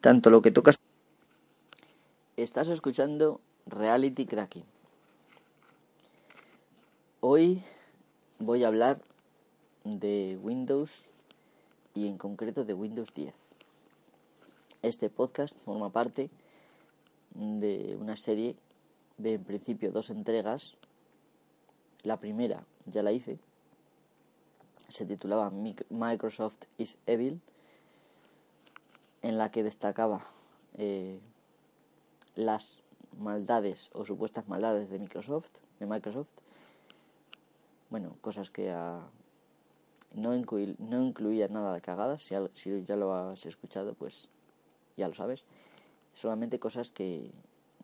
tanto lo que tocas. Estás escuchando Reality Cracking. Hoy voy a hablar de Windows y en concreto de Windows 10. Este podcast forma parte de una serie de en principio dos entregas. La primera ya la hice. Se titulaba Microsoft is Evil en la que destacaba eh, las maldades o supuestas maldades de Microsoft, de Microsoft. Bueno, cosas que no, no incluía nada de cagadas. Si, si ya lo has escuchado, pues ya lo sabes. Solamente cosas que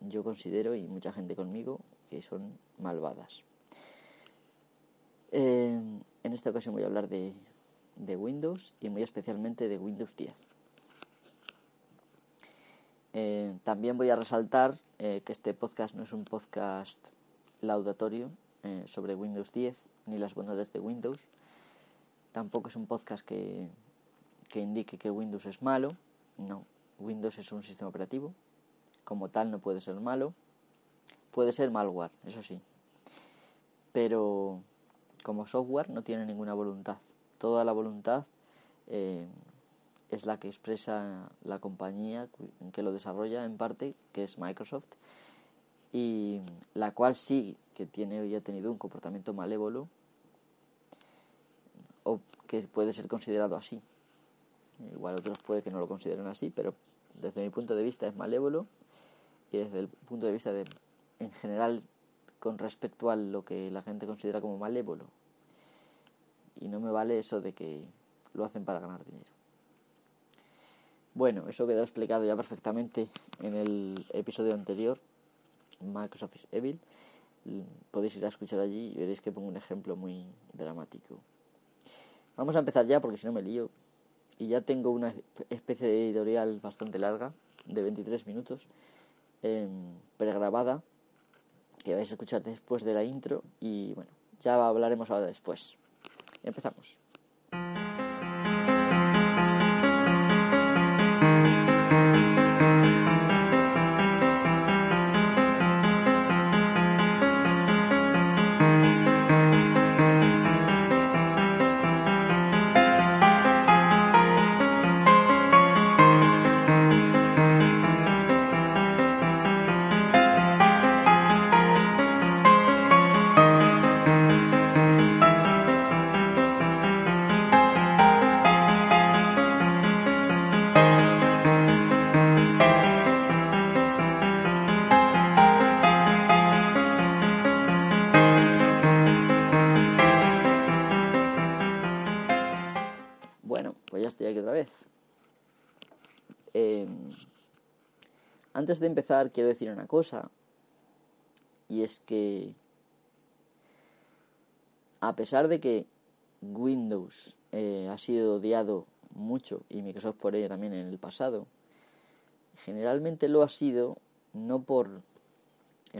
yo considero y mucha gente conmigo que son malvadas. Eh, en esta ocasión voy a hablar de, de Windows y muy especialmente de Windows 10. Eh, también voy a resaltar eh, que este podcast no es un podcast laudatorio eh, sobre Windows 10 ni las bondades de Windows. Tampoco es un podcast que, que indique que Windows es malo. No, Windows es un sistema operativo. Como tal no puede ser malo. Puede ser malware, eso sí. Pero como software no tiene ninguna voluntad. Toda la voluntad es la que expresa la compañía que lo desarrolla en parte, que es Microsoft, y la cual sí que tiene hoy ha tenido un comportamiento malévolo o que puede ser considerado así. Igual otros puede que no lo consideren así, pero desde mi punto de vista es malévolo y desde el punto de vista de en general con respecto a lo que la gente considera como malévolo. Y no me vale eso de que lo hacen para ganar dinero. Bueno, eso quedó explicado ya perfectamente en el episodio anterior, Microsoft is Evil. Podéis ir a escuchar allí y veréis que pongo un ejemplo muy dramático. Vamos a empezar ya porque si no me lío. Y ya tengo una especie de editorial bastante larga, de 23 minutos, eh, pregrabada, que vais a escuchar después de la intro. Y bueno, ya hablaremos ahora después. Empezamos. Antes de empezar quiero decir una cosa, y es que a pesar de que Windows eh, ha sido odiado mucho y Microsoft por ello también en el pasado, generalmente lo ha sido no por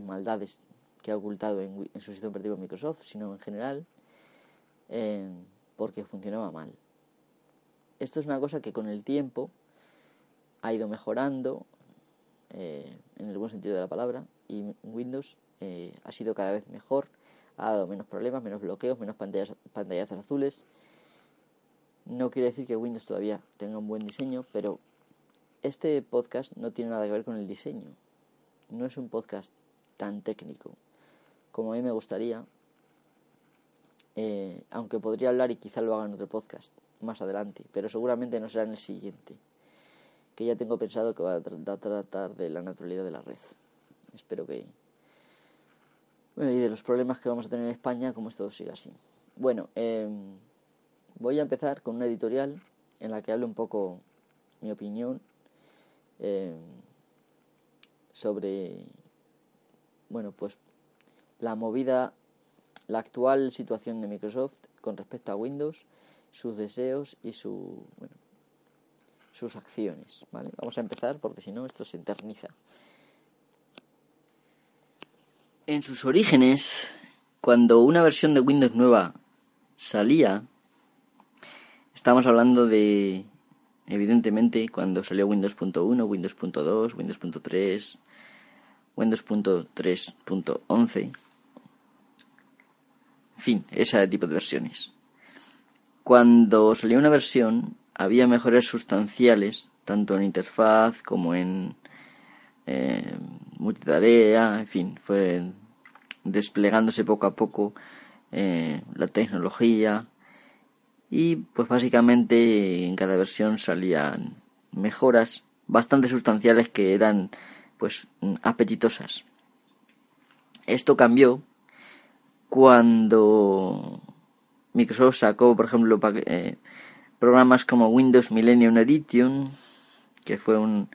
maldades que ha ocultado en, su sistema operativo Microsoft, sino en general eh, porque funcionaba mal. Esto es una cosa que con el tiempo ha ido mejorando, eh, en el buen sentido de la palabra, y Windows eh, ha sido cada vez mejor, ha dado menos problemas, menos bloqueos, menos pantallas, pantallazos azules. No quiere decir que Windows todavía tenga un buen diseño, pero este podcast no tiene nada que ver con el diseño. No es un podcast tan técnico como a mí me gustaría, eh, aunque podría hablar y quizá lo haga en otro podcast más adelante, pero seguramente no será en el siguiente que ya tengo pensado que va a tratar de la naturalidad de la red. Espero que... Bueno, y de los problemas que vamos a tener en España, como esto siga así. Bueno, em, voy a empezar con una editorial en la que hablo un poco mi opinión em, sobre, bueno, pues la movida, la actual situación de Microsoft con respecto a Windows, sus deseos y su, bueno, sus acciones. ¿vale? Vamos a empezar porque si no esto se eterniza. En sus orígenes, cuando una versión de Windows nueva salía, estamos hablando de evidentemente, cuando salió Windows.1, Windows.2, Windows.3, Windows.3.11, en fin, ese tipo de versiones. Cuando salió una versión, había mejoras sustanciales, tanto en interfaz como en eh, multitarea, en fin, fue desplegándose poco a poco eh, la tecnología y pues básicamente en cada versión salían mejoras bastante sustanciales que eran pues apetitosas. Esto cambió cuando Microsoft sacó, por ejemplo, eh, programas como Windows Millennium Edition, que fue un,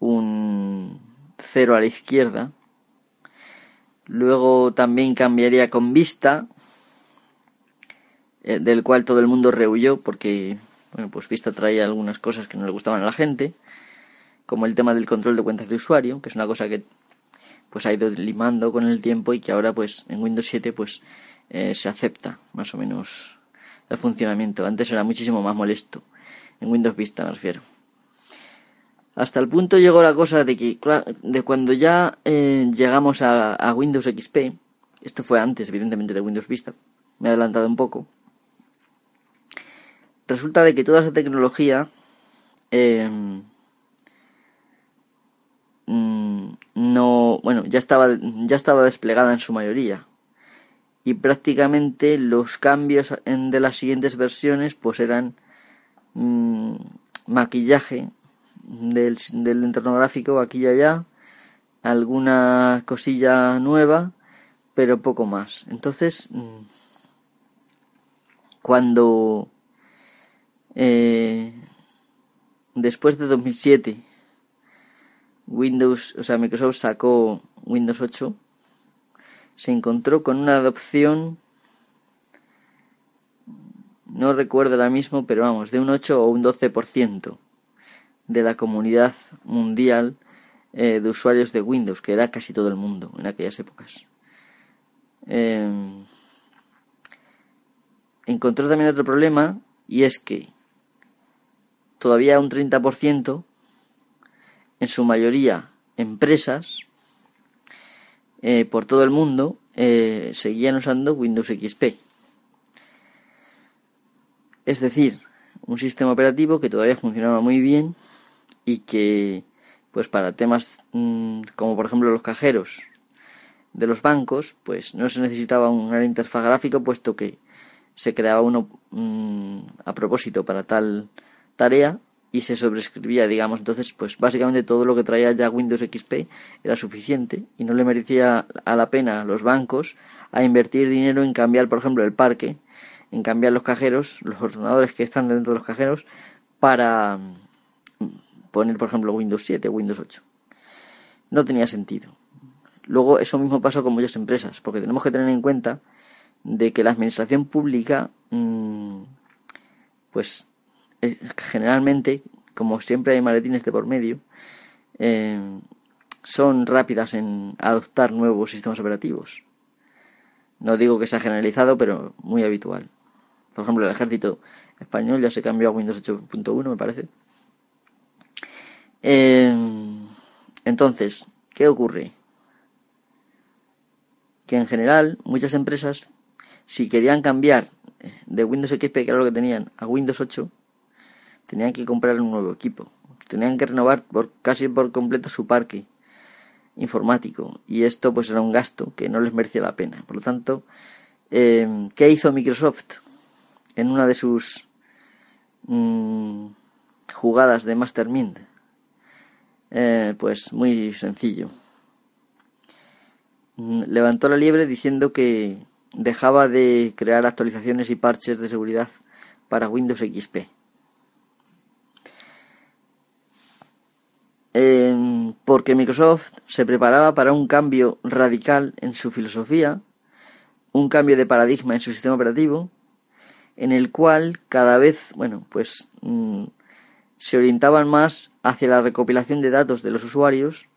un cero a la izquierda. Luego también cambiaría con Vista, eh, del cual todo el mundo rehuyó porque, bueno, pues Vista traía algunas cosas que no le gustaban a la gente, como el tema del control de cuentas de usuario, que es una cosa que pues ha ido limando con el tiempo y que ahora pues en Windows 7 pues eh, se acepta más o menos el funcionamiento. Antes era muchísimo más molesto. En Windows Vista me refiero. Hasta el punto llegó la cosa de que de cuando ya eh, llegamos a, Windows XP, esto fue antes evidentemente de Windows Vista, me he adelantado un poco, resulta de que toda esa tecnología em, mm, no, bueno, ya estaba, ya estaba desplegada en su mayoría y prácticamente los cambios en, de las siguientes versiones pues eran mm, maquillaje del, del entorno gráfico aquí y allá, alguna cosilla nueva, pero poco más. Entonces, mm, cuando eh, después de 2007 Windows, o sea, Microsoft sacó Windows 8, se encontró con una adopción, no recuerdo ahora mismo, pero vamos, de un 8 o un 12% de la comunidad mundial eh, de usuarios de Windows, que era casi todo el mundo en aquellas épocas. Em, encontró también otro problema y es que todavía un 30%, en su mayoría empresas, eh, por todo el mundo, eh, seguían usando Windows XP. Es decir, un sistema operativo que todavía funcionaba muy bien y que, pues para temas mm, como por ejemplo los cajeros de los bancos, pues no se necesitaba una interfaz gráfica puesto que se creaba uno mm, a propósito para tal tarea y se sobrescribía, digamos. Entonces, pues básicamente todo lo que traía ya Windows XP era suficiente y no le merecía a la pena a los bancos a invertir dinero en cambiar, por ejemplo, el parque, en cambiar los cajeros, los ordenadores que están dentro de los cajeros, para mm, poner, por ejemplo, Windows 7 o Windows 8. No tenía sentido. Luego, eso mismo pasó con muchas empresas, porque tenemos que tener en cuenta de que la administración pública, mm, pues generalmente, como siempre hay maletines de por medio, eh, son rápidas en adoptar nuevos sistemas operativos. No digo que sea generalizado, pero muy habitual. Por ejemplo, el ejército español ya se cambió a Windows 8.1, me parece. Eh, entonces, ¿qué ocurre? Que en general muchas empresas, si querían cambiar de Windows XP, que era lo que tenían, a Windows 8, tenían que comprar un nuevo equipo, tenían que renovar por, casi por completo su parque informático y esto pues era un gasto que no les merecía la pena. Por lo tanto, eh, ¿qué hizo Microsoft en una de sus mm, jugadas de Mastermind? Eh, pues muy sencillo. Mm, levantó la liebre diciendo que dejaba de crear actualizaciones y parches de seguridad para Windows XP. Porque Microsoft se preparaba para un cambio radical en su filosofía, un cambio de paradigma en su sistema operativo, en el cual cada vez, bueno, pues mm, se orientaban más hacia la recopilación de datos de los usuarios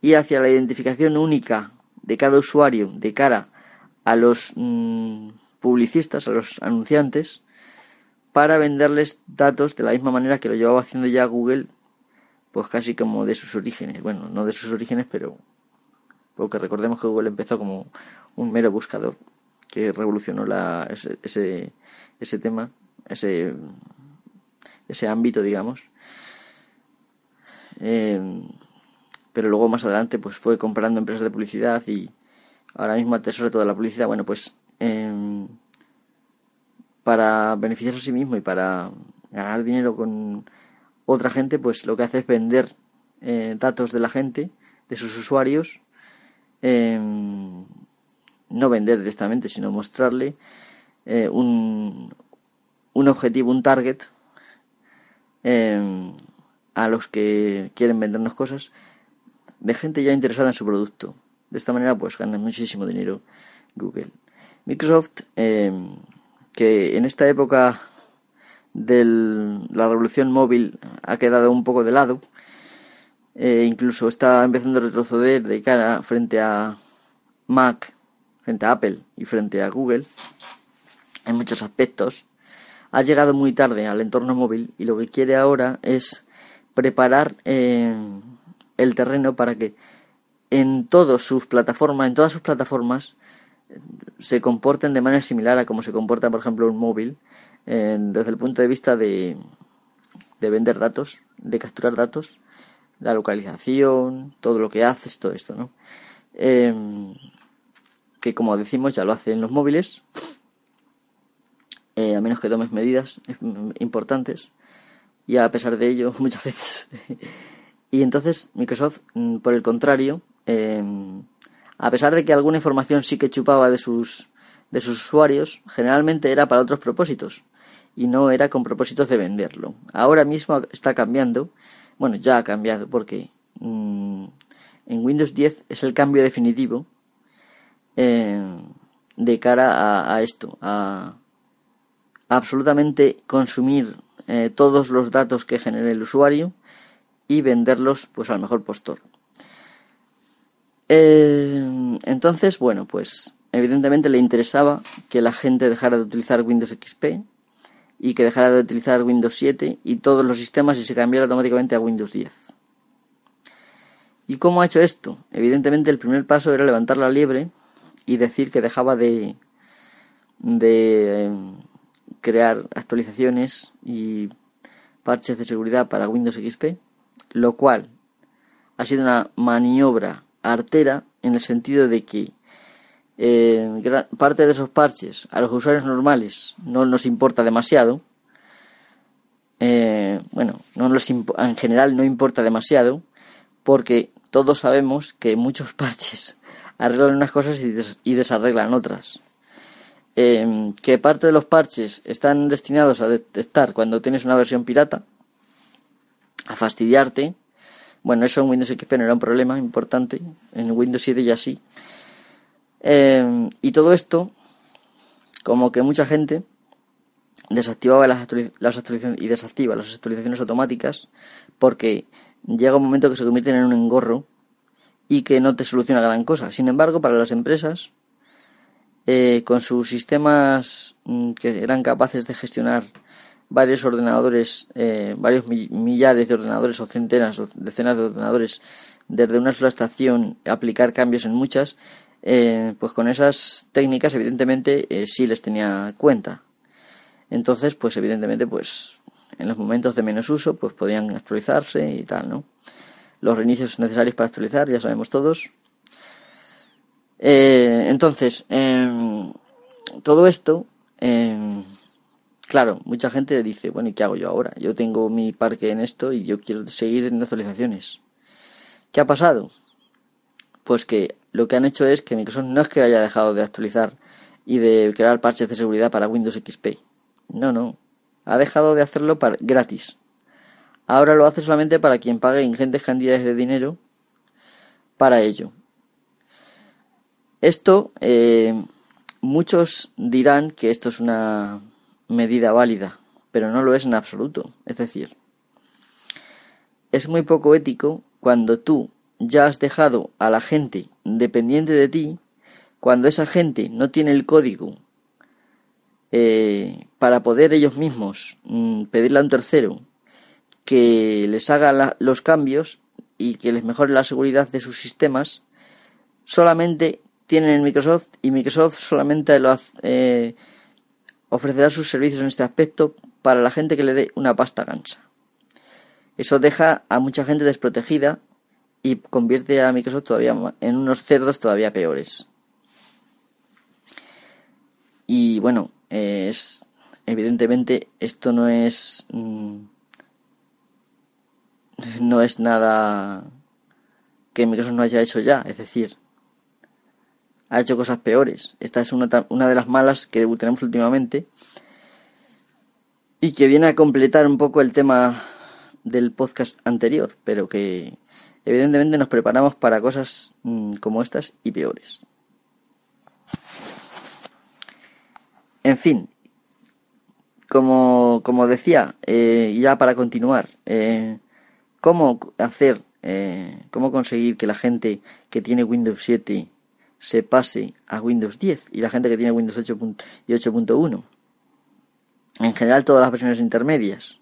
y hacia la identificación única de cada usuario de cara a los mm, publicistas, a los anunciantes, para venderles datos de la misma manera que lo llevaba haciendo ya Google, pues casi como de sus orígenes. Bueno, no de sus orígenes, pero porque recordemos que Google empezó como un mero buscador que revolucionó la, ese, ese, tema, ese, ese ámbito, digamos. Eh, pero luego más adelante pues fue comprando empresas de publicidad y ahora mismo atesora toda la publicidad. Bueno, pues eh, para beneficiarse a sí mismo y para ganar dinero con otra gente, pues lo que hace es vender eh, datos de la gente, de sus usuarios, em, no vender directamente, sino mostrarle eh, un, un objetivo, un target em, a los que quieren vendernos cosas de gente ya interesada en su producto. De esta manera, pues ganan muchísimo dinero Google. Microsoft em, que en esta época de la revolución móvil ha quedado un poco de lado. Eh, incluso está empezando a retroceder de cara frente a Mac, frente a Apple y frente a Google en muchos aspectos. Ha llegado muy tarde al entorno móvil y lo que quiere ahora es preparar eh, el terreno para que en todas sus plataformas, en todas sus plataformas, se comporten de manera similar a como se comporta, por ejemplo, un móvil, desde el punto de vista de, de vender datos, de capturar datos, la localización, todo lo que haces, todo esto, ¿no? Em, que como decimos ya lo hacen los móviles, eh, a menos que tomes medidas importantes, y a pesar de ello, muchas veces. y entonces Microsoft, mm, por el contrario, eh, a pesar de que alguna información sí que chupaba de sus, de sus usuarios, generalmente era para otros propósitos y no era con propósitos de venderlo. Ahora mismo está cambiando, bueno, ya ha cambiado porque mm, en Windows 10 es el cambio definitivo eh, de cara a, esto, a, absolutamente consumir eh, todos los datos que genere el usuario y venderlos pues al mejor postor. Eh, entonces, bueno, pues evidentemente le interesaba que la gente dejara de utilizar Windows XP y que dejara de utilizar Windows 7 y todos los sistemas y se cambiara automáticamente a Windows 10. ¿Y cómo ha hecho esto? Evidentemente el primer paso era levantar la liebre y decir que dejaba de, de em, crear actualizaciones y parches de seguridad para Windows XP, lo cual ha sido una maniobra artera en el sentido de que eh, parte de esos parches a los usuarios normales no nos importa demasiado. Eh, bueno, no en general no importa demasiado porque todos sabemos que muchos parches arreglan unas cosas y, desarreglan otras. Eh, que parte de los parches están destinados a detectar cuando tienes una versión pirata, a fastidiarte, bueno, eso en Windows XP no era un problema importante, en Windows 7 ya sí. Eh, y todo esto, como que mucha gente desactivaba las, actualizaciones y desactiva las actualizaciones automáticas porque llega un momento que se convierten en un engorro y que no te soluciona gran cosa. Sin embargo, para las empresas, eh, con sus sistemas mm, que eran capaces de gestionar varios ordenadores, eh, varios millares de ordenadores o centenas o decenas de ordenadores desde una sola estación, aplicar cambios en muchas, eh, pues con esas técnicas evidentemente eh, sí les tenía cuenta. Entonces, pues evidentemente, pues en los momentos de menos uso, pues podían actualizarse y tal, ¿no? Los reinicios necesarios para actualizar, ya sabemos todos. entonces, em, todo esto em, Claro, mucha gente dice, bueno, ¿y qué hago yo ahora? Yo tengo mi parque en esto y yo quiero seguir en actualizaciones. ¿Qué ha pasado? Pues que lo que han hecho es que Microsoft no es que haya dejado de actualizar y de crear parches de seguridad para Windows XP. No, no. Ha dejado de hacerlo para, gratis. Ahora lo hace solamente para quien pague ingentes cantidades de dinero para ello. Esto, eh, muchos dirán que esto es una medida válida, pero no lo es en absoluto. Es decir, es muy poco ético cuando tú ya has dejado a la gente dependiente de ti, cuando esa gente no tiene el código eh, para poder ellos mismos mm, pedirle a un tercero que les haga los cambios y que les mejore la seguridad de sus sistemas, solamente tienen en Microsoft y Microsoft solamente lo eh, ofrecerá sus servicios en este aspecto para la gente que le dé una pasta gansa. Eso deja a mucha gente desprotegida y convierte a Microsoft todavía en unos cerdos todavía peores. Y bueno, es evidentemente esto no es mm, no es nada que Microsoft no haya hecho ya, es decir, ha hecho cosas peores. Esta es una, una de las malas que tenemos últimamente y que viene a completar un poco el tema del podcast anterior, pero que evidentemente nos preparamos para cosas mm, como estas y peores. En fin, como, como decía, eh, ya para continuar, eh, ¿cómo hacer, eh, cómo conseguir que la gente que tiene Windows 7 se pase a Windows 10 y la gente que tiene Windows 8 y 8.1? En general, todas las versiones intermedias.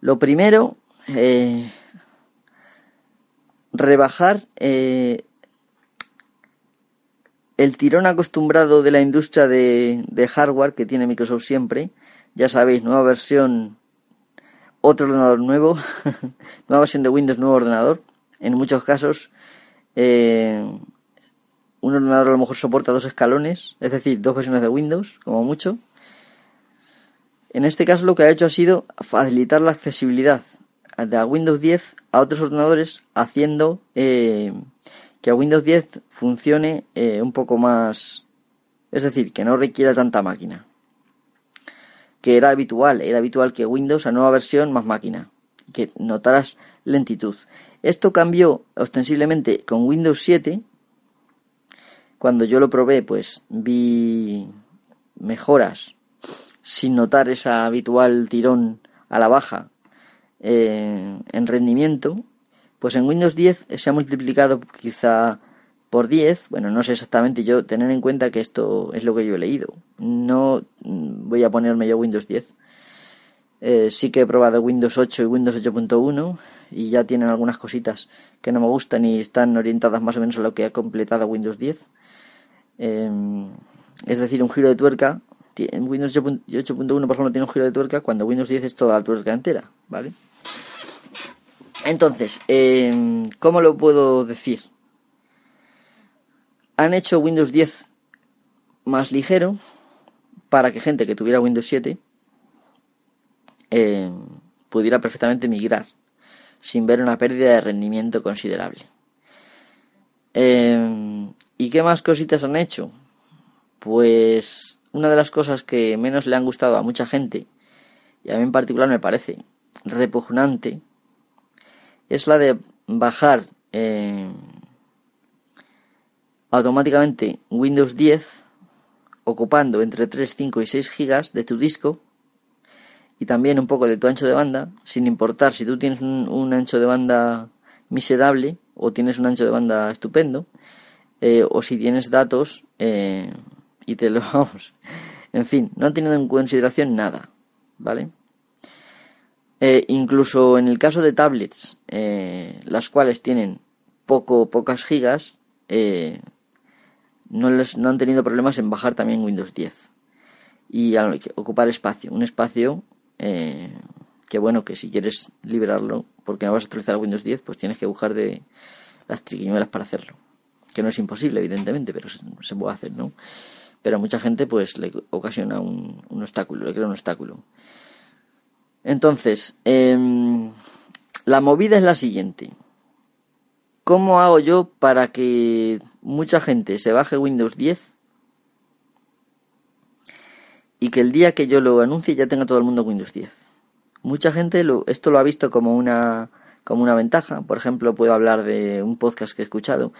Lo primero, rebajar el tirón acostumbrado de la industria de, hardware que tiene Microsoft siempre, ya sabéis, nueva versión, otro ordenador nuevo, nueva versión de Windows, nuevo ordenador. En muchos casos, eh, un ordenador a lo mejor soporta dos escalones, es decir, dos versiones de Windows, como mucho. En este caso lo que ha hecho ha sido facilitar la accesibilidad de Windows 10 a otros ordenadores haciendo eh, que Windows 10 funcione eh, un poco más, es decir, que no requiera tanta máquina. Que era habitual, era habitual que Windows a nueva versión más máquina, que notaras lentitud. Esto cambió ostensiblemente con Windows 7. Cuando yo lo probé, pues vi mejoras sin notar ese habitual tirón a la baja eh, en rendimiento pues en Windows 10 se ha multiplicado quizá por 10, bueno, no sé exactamente yo, tener en cuenta que esto es lo que yo he leído. No mm, voy a ponerme yo Windows 10. Eh, sí que he probado Windows 8 y Windows 8.1 y ya tienen algunas cositas que no me gustan y están orientadas más o menos a lo que ha completado Windows 10. Em, es decir, un giro de tuerca. Windows 8.1, por ejemplo, tiene un giro de tuerca cuando Windows 10 es toda la tuerca entera, ¿vale? Entonces, em, ¿cómo lo puedo decir? Han hecho Windows 10 más ligero para que gente que tuviera Windows 7 em, pudiera perfectamente migrar sin ver una pérdida de rendimiento considerable. Em, ¿Y qué más cositas han hecho? Pues una de las cosas que menos le han gustado a mucha gente, y a mí en particular me parece repugnante, es la de bajar eh, automáticamente Windows 10 ocupando entre 3, 5 y 6 gigas de tu disco y también un poco de tu ancho de banda, sin importar si tú tienes un, ancho de banda miserable o tienes un ancho de banda estupendo, eh, o si tienes datos eh, y te lo vamos. En fin, no han tenido en consideración nada, ¿vale? Eh, incluso en el caso de tablets, eh, las cuales tienen poco, pocas gigas, eh, no, les, no han tenido problemas en bajar también Windows 10 y ocupar espacio. Un espacio que, bueno, que si quieres liberarlo, porque no vas a utilizar Windows 10, pues tienes que buscar de las triquiñuelas para hacerlo. Que no es imposible, evidentemente, pero se, puede hacer, ¿no? Pero a mucha gente, pues le ocasiona un, obstáculo, le crea un obstáculo. Entonces, em, la movida es la siguiente. ¿Cómo hago yo para que mucha gente se baje Windows 10 y que el día que yo lo anuncie ya tenga todo el mundo Windows 10? Mucha gente lo, esto lo ha visto como una, como una ventaja. Por ejemplo, puedo hablar de un podcast que he escuchado,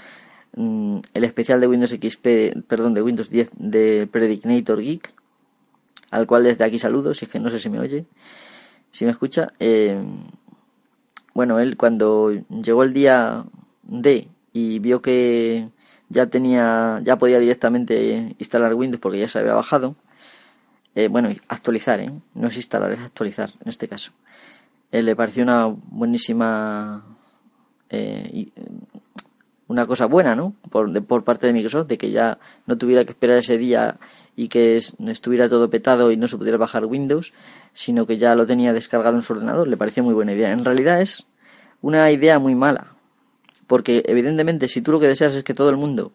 mm, el especial de Windows XP, perdón, de Windows 10 de Predicnator Geek, al cual desde aquí saludo, si es que no sé si me oye si me escucha, eh, bueno, él cuando llegó el día D y vio que ya tenía, ya podía directamente instalar Windows porque ya se había bajado, eh, bueno, actualizar, ¿eh? no es instalar, es actualizar en este caso. Eh, le pareció una buenísima, una cosa buena, ¿no? Por, por parte de Microsoft, de que ya no tuviera que esperar ese día y que estuviera todo petado y no se pudiera bajar Windows, sino que ya lo tenía descargado en su ordenador. Le pareció muy buena idea. En realidad es una idea muy mala, porque evidentemente si tú lo que deseas es que todo el mundo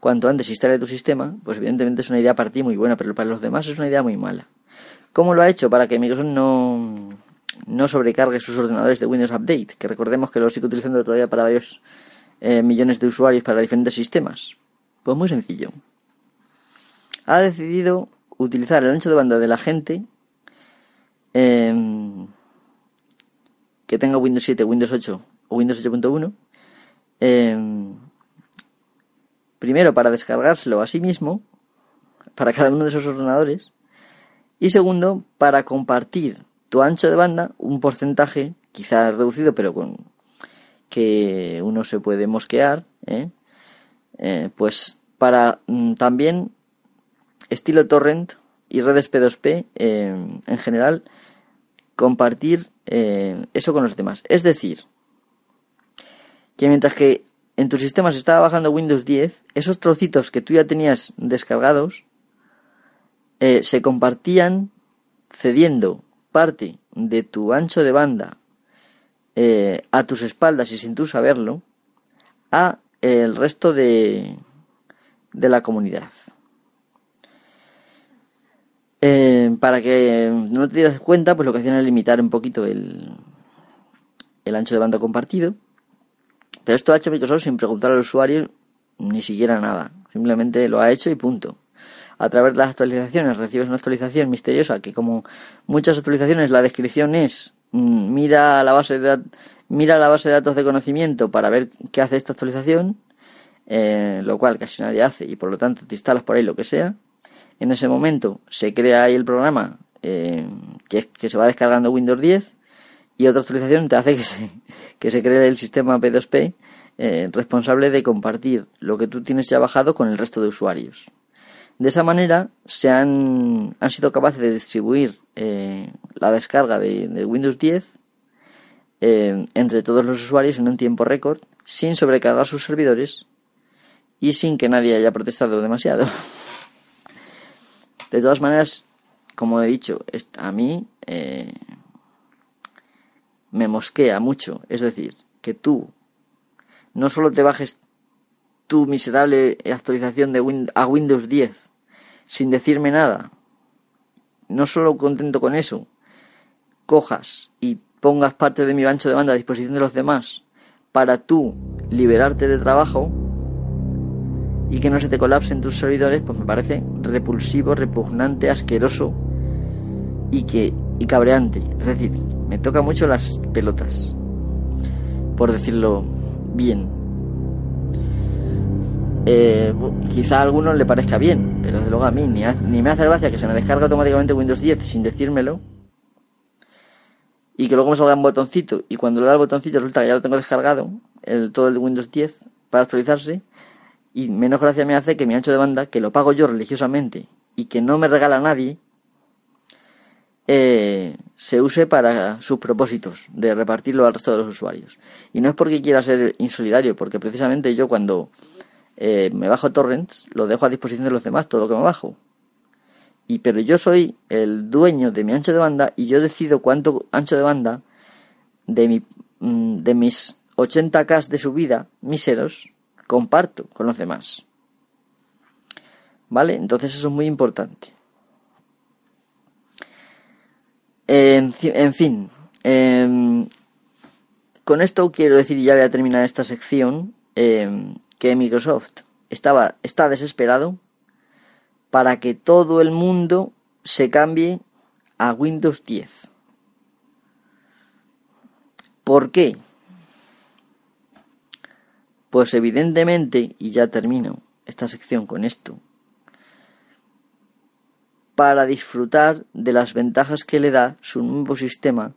cuanto antes instale tu sistema, pues evidentemente es una idea para ti muy buena, pero para los demás es una idea muy mala. ¿Cómo lo ha hecho? Para que Microsoft no, no sobrecargue sus ordenadores de Windows Update, que recordemos que lo sigue utilizando todavía para varios eh, millones de usuarios para diferentes sistemas. Pues muy sencillo. Ha decidido utilizar el ancho de banda de la gente em, que tenga Windows 7, Windows 8 o Windows 8.1 Primero, para descargárselo a sí mismo, para cada uno de esos ordenadores. Y segundo, para compartir tu ancho de banda, un porcentaje, quizá reducido, pero con que uno se puede mosquear, ¿eh? Eh, pues para mm, también estilo torrent y redes P2P eh, en general, compartir eso con los demás. Es decir, que mientras que en tu sistema se estaba bajando Windows 10, esos trocitos que tú ya tenías descargados se compartían cediendo parte de tu ancho de banda eh, a tus espaldas y sin tú saberlo a el resto de, de la comunidad. Eh, para que no te dieras cuenta, pues lo que hacían era limitar un poquito el, el ancho de banda compartido pero esto ha hecho Microsoft sin preguntar al usuario ni siquiera nada. Simplemente lo ha hecho y punto. A través de las actualizaciones recibes una actualización misteriosa que como muchas actualizaciones la descripción es mira la base de mira la base de datos de conocimiento para ver qué hace esta actualización, eh, lo cual casi nadie hace y por lo tanto te instalas por ahí lo que sea. En ese momento se crea ahí el programa eh, que, que se va descargando Windows 10 y otra actualización te hace que se, que se cree el sistema P2P eh, responsable de compartir lo que tú tienes ya bajado con el resto de usuarios. De esa manera se han, han sido capaces de distribuir eh, la descarga de, Windows 10 eh, entre todos los usuarios en un tiempo récord sin sobrecargar sus servidores y sin que nadie haya protestado demasiado. De todas maneras, como he dicho, a mí me mosquea mucho. Es decir, que tú no solo te bajes tu miserable actualización de a Windows 10 sin decirme nada, no solo contento con eso, cojas y pongas parte de mi ancho de banda a disposición de los demás para tú liberarte de trabajo y que no se te colapsen tus servidores, pues me parece repulsivo, repugnante, asqueroso y que y cabreante. Es decir, me toca mucho las pelotas, por decirlo bien. Eh, quizá a algunos le parezca bien, pero desde luego a mí ni, ni me hace gracia que se me descargue automáticamente Windows 10 sin decírmelo y que luego me salga un botoncito y cuando le da el botoncito resulta que ya lo tengo descargado, el, todo el Windows 10 para actualizarse y menos gracia me hace que mi ancho de banda, que lo pago yo religiosamente y que no me regala nadie, eh, se use para sus propósitos de repartirlo al resto de los usuarios. Y no es porque quiera ser insolidario, porque precisamente yo cuando eh, me bajo torrents lo dejo a disposición de los demás, todo lo que me bajo. Y pero yo soy el dueño de mi ancho de banda y yo decido cuánto ancho de banda de mi mm, de mis 80k de subida míseros comparto con los demás. ¿Vale? Entonces eso es muy importante. En, fin, em, con esto quiero decir, ya voy a terminar esta sección, em, que Microsoft estaba, está desesperado para que todo el mundo se cambie a Windows 10. ¿Por qué? Pues evidentemente, y ya termino esta sección con esto, para disfrutar de las ventajas que le da su nuevo sistema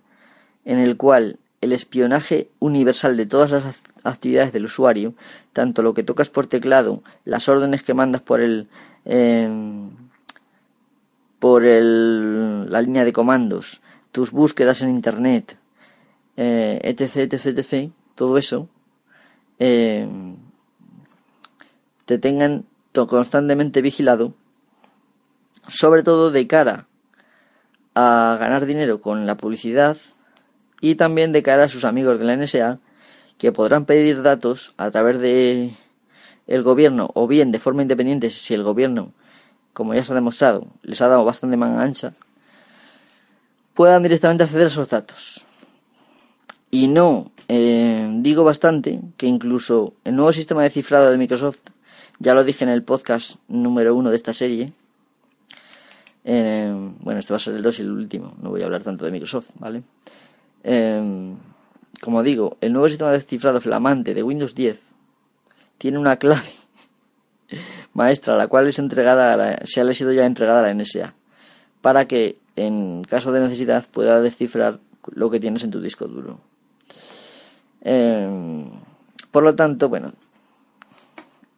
en el cual el espionaje universal de todas las actividades del usuario, tanto lo que tocas por teclado, las órdenes que mandas por el em, por el, la línea de comandos, tus búsquedas en Internet, eh, etc, etc, etc, todo eso, eh, te tengan constantemente vigilado, sobre todo de cara a ganar dinero con la publicidad y también de cara a sus amigos de la NSA que podrán pedir datos a través de el gobierno o bien de forma independiente si el gobierno, como ya se ha demostrado, les ha dado bastante manga ancha, puedan directamente acceder a esos datos. Y no, eh, digo bastante que incluso el nuevo sistema de cifrado de Microsoft, ya lo dije en el podcast número uno de esta serie, eh, bueno, este va a ser el 2 y el último, no voy a hablar tanto de Microsoft, ¿vale? Eh, como digo, el nuevo sistema de cifrado flamante de Windows 10 tiene una clave maestra, la cual es entregada se ha sido ya entregada a la NSA, para que en caso de necesidad pueda descifrar lo que tienes en tu disco duro. Eh, por lo tanto, bueno,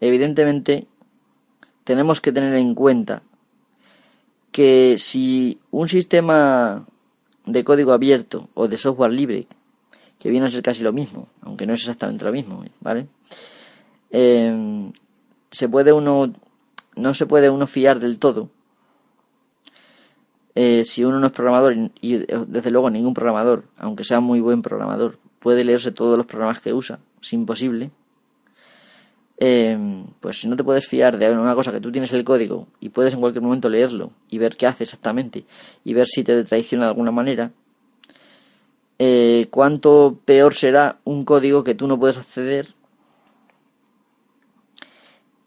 evidentemente tenemos que tener en cuenta que si un sistema de código abierto o de software libre, que viene a ser casi lo mismo, aunque no es exactamente lo mismo, ¿vale? Eh, se puede uno, no se puede uno fiar del todo. Eh, si uno no es programador y desde luego ningún programador, aunque sea muy buen programador, puede leerse todos los programas que usa, es imposible. Eh, pues si no te puedes fiar de una cosa que tú tienes el código y puedes en cualquier momento leerlo y ver qué hace exactamente y ver si te traiciona de alguna manera, eh, cuánto peor será un código que tú no puedes acceder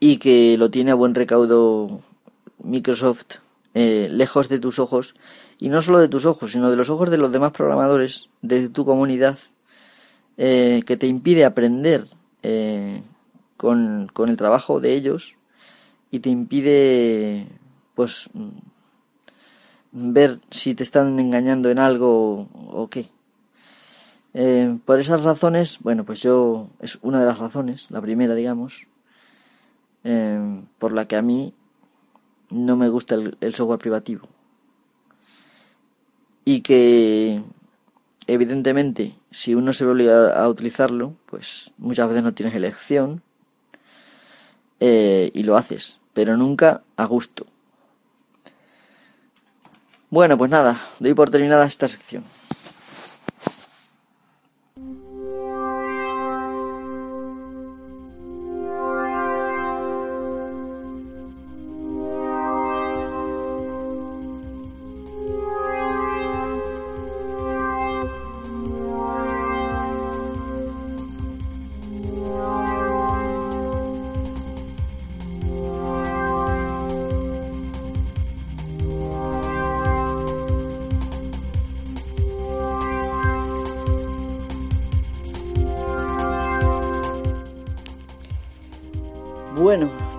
y que lo tiene a buen recaudo Microsoft eh, lejos de tus ojos y no solo de tus ojos sino de los ojos de los demás programadores de tu comunidad que te impide aprender con, con el trabajo de ellos y te impide pues ver si te están engañando en algo o qué. Eh, por esas razones, bueno, pues yo es una de las razones, la primera, digamos, eh, por la que a mí no me gusta el, software privativo. Y que, evidentemente, si uno se ve obligado a utilizarlo, pues muchas veces no tienes elección eh, y lo haces, pero nunca a gusto. Bueno, pues nada, doy por terminada esta sección.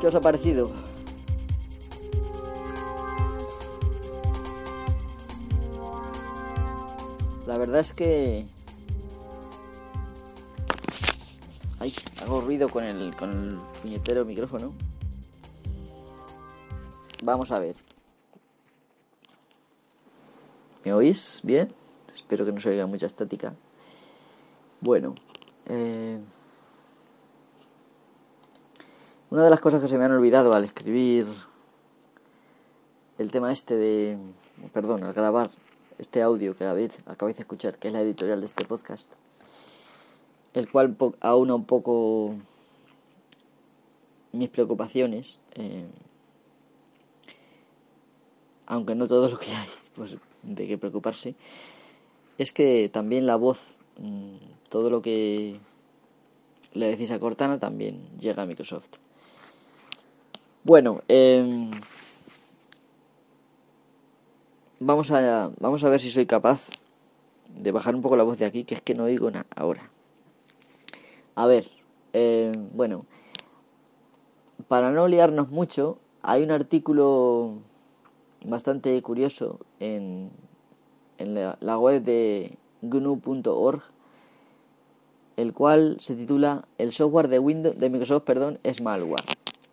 ¿Qué os ha parecido? La verdad es que... Ay, hago ruido con el, con el puñetero micrófono. Vamos a ver. ¿Me oís bien? Espero que no se oiga mucha estática. Bueno, eh... Una de las cosas que se me han olvidado al escribir el tema este de, perdón, al grabar este audio que acabáis de escuchar, que es la editorial de este podcast, el cual aúna un poco mis preocupaciones, eh, aunque no todo lo que hay, pues de qué preocuparse, es que también la voz, mm, todo lo que le decís a Cortana también llega a Microsoft. Bueno, eh, vamos, a, vamos a ver si soy capaz de bajar un poco la voz de aquí, que es que no oigo nada ahora. A ver, eh, bueno, para no liarnos mucho, hay un artículo bastante curioso en, en la, la web de gnu.org el cual se titula El software de Windows de Microsoft, perdón, es malware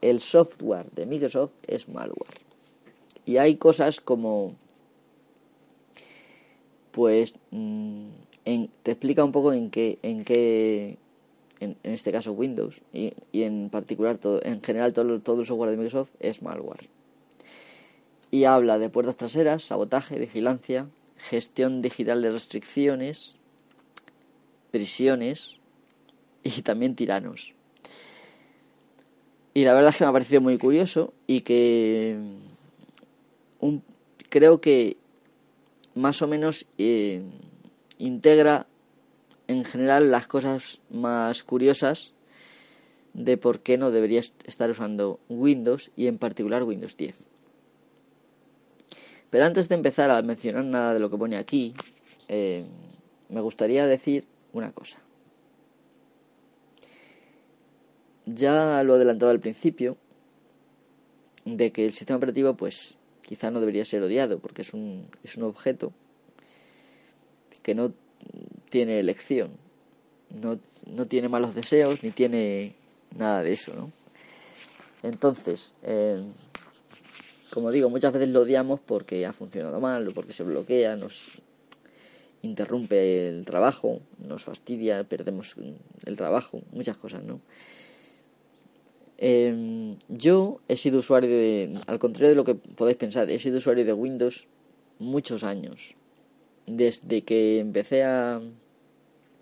el software de Microsoft es malware. Y hay cosas como, pues, mm, te explica un poco en qué, en qué, en, este caso Windows y, en particular en general todo, todo el software de Microsoft es malware. Y habla de puertas traseras, sabotaje, vigilancia, gestión digital de restricciones, prisiones y también tiranos. Y la verdad es que me ha parecido muy curioso y que un, creo que más o menos eh, integra en general las cosas más curiosas de por qué no deberías estar usando Windows y en particular Windows 10. Pero antes de empezar a mencionar nada de lo que pone aquí, eh, me gustaría decir una cosa. Ya lo he adelantado al principio, de que el sistema operativo pues quizá no debería ser odiado porque es un, es un objeto que no tiene elección, no, no tiene malos deseos ni tiene nada de eso, ¿no? Entonces, eh, como digo, muchas veces lo odiamos porque ha funcionado mal o porque se bloquea, nos interrumpe el trabajo, nos fastidia, perdemos el trabajo, muchas cosas, ¿no? Em, yo he sido usuario de, al contrario de lo que podéis pensar, he sido usuario de Windows muchos años. Desde que empecé a,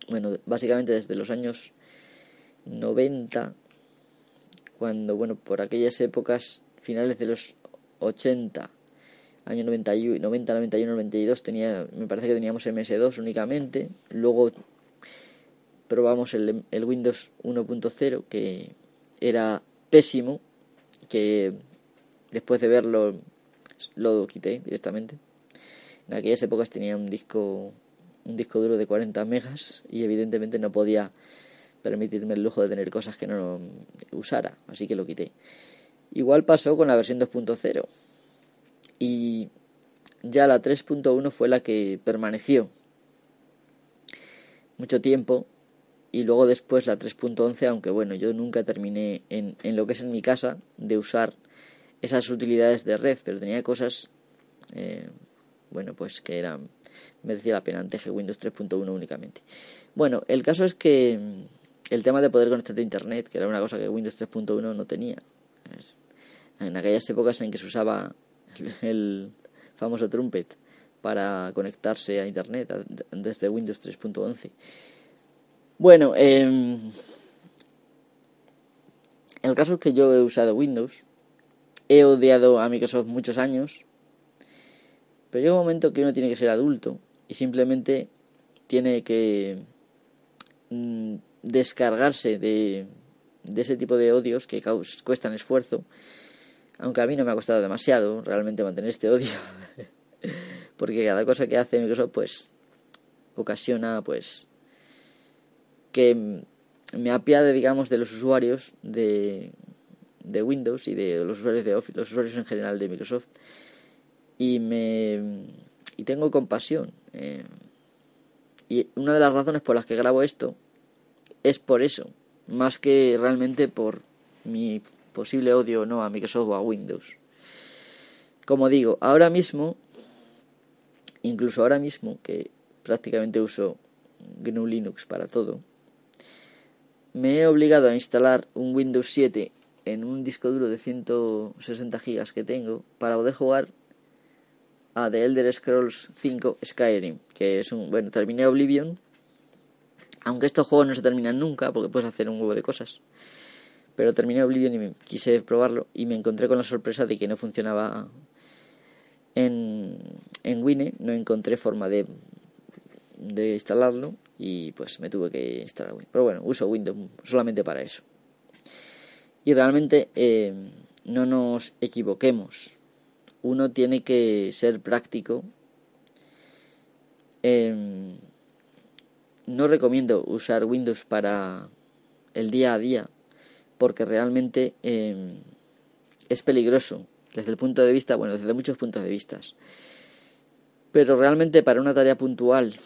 bueno, básicamente desde los años 90, cuando, bueno, por aquellas épocas, finales de los 80, año 91, 90, 91, 92, tenía, me parece que teníamos MS2 únicamente. Luego probamos el, el Windows 1.0, que era pésimo, que después de verlo lo quité directamente. En aquellas épocas tenía un disco un disco duro de 40 megas y evidentemente no podía permitirme el lujo de tener cosas que no usara, así que lo quité. Igual pasó con la versión 2.0 y ya la 3.1 fue la que permaneció mucho tiempo y luego después la 3.11, aunque bueno, yo nunca terminé en, en, lo que es en mi casa de usar esas utilidades de red, pero tenía cosas, eh, bueno, pues que eran, merecía la pena antes Windows 3.1 únicamente. Bueno, el caso es que el tema de poder conectarte a Internet, que era una cosa que Windows 3.1 no tenía, en aquellas épocas en que se usaba el, famoso trumpet para conectarse a Internet desde Windows 3.11. Bueno, em, el caso es que yo he usado Windows, he odiado a Microsoft muchos años, pero llega un momento que uno tiene que ser adulto y simplemente tiene que mm, descargarse de, de ese tipo de odios que cuestan esfuerzo aunque a mí no me ha costado demasiado realmente mantener este odio, porque cada cosa que hace Microsoft pues ocasiona pues que me apiade digamos de los usuarios de, de Windows y de los usuarios de Office, los usuarios en general de Microsoft y me y tengo compasión eh, y una de las razones por las que grabo esto es por eso más que realmente por mi posible odio no a Microsoft o a Windows. Como digo, ahora mismo, incluso ahora mismo, que prácticamente uso GNU Linux para todo, me he obligado a instalar un Windows 7 en un disco duro de 160 GB que tengo para poder jugar a The Elder Scrolls 5 Skyrim, que es un, bueno, terminé Oblivion, aunque estos juegos no se terminan nunca porque puedes hacer un huevo de cosas. Pero terminé Oblivion y me quise probarlo y me encontré con la sorpresa de que no funcionaba en, en Wine, no encontré forma de, de instalarlo y pues me tuve que instalar Wine. Pero bueno, uso Windows solamente para eso. Y realmente eh, no nos equivoquemos. Uno tiene que ser práctico. Em, no recomiendo usar Windows para el día a día porque realmente em, es peligroso desde el punto de vista, bueno, desde muchos puntos de vista. Pero realmente para una tarea puntual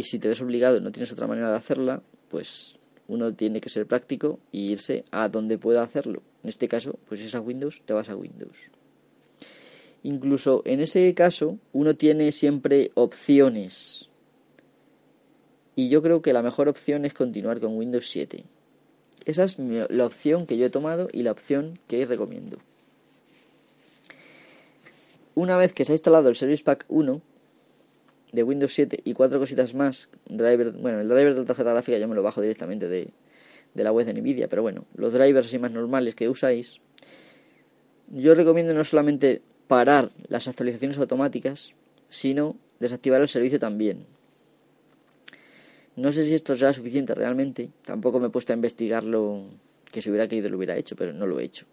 y si te ves obligado y no tienes otra manera de hacerla, pues uno tiene que ser práctico y irse a donde pueda hacerlo. En este caso, pues si es a Windows, te vas a Windows. incluso en ese caso uno tiene siempre opciones. Y yo creo que la mejor opción es continuar con Windows 7. Esa es la opción que yo he tomado y la opción que recomiendo. Una vez que se ha instalado el Service Pack 1 de Windows 7 y cuatro cositas más, driver, bueno, el driver de la tarjeta gráfica yo me lo bajo directamente de, de la web de Nvidia, pero bueno, los drivers así más normales que usáis, yo recomiendo no solamente parar las actualizaciones automáticas, sino desactivar el servicio también. No sé si esto será suficiente realmente, tampoco me he puesto a investigarlo, que si hubiera querido lo hubiera hecho, pero no lo he hecho.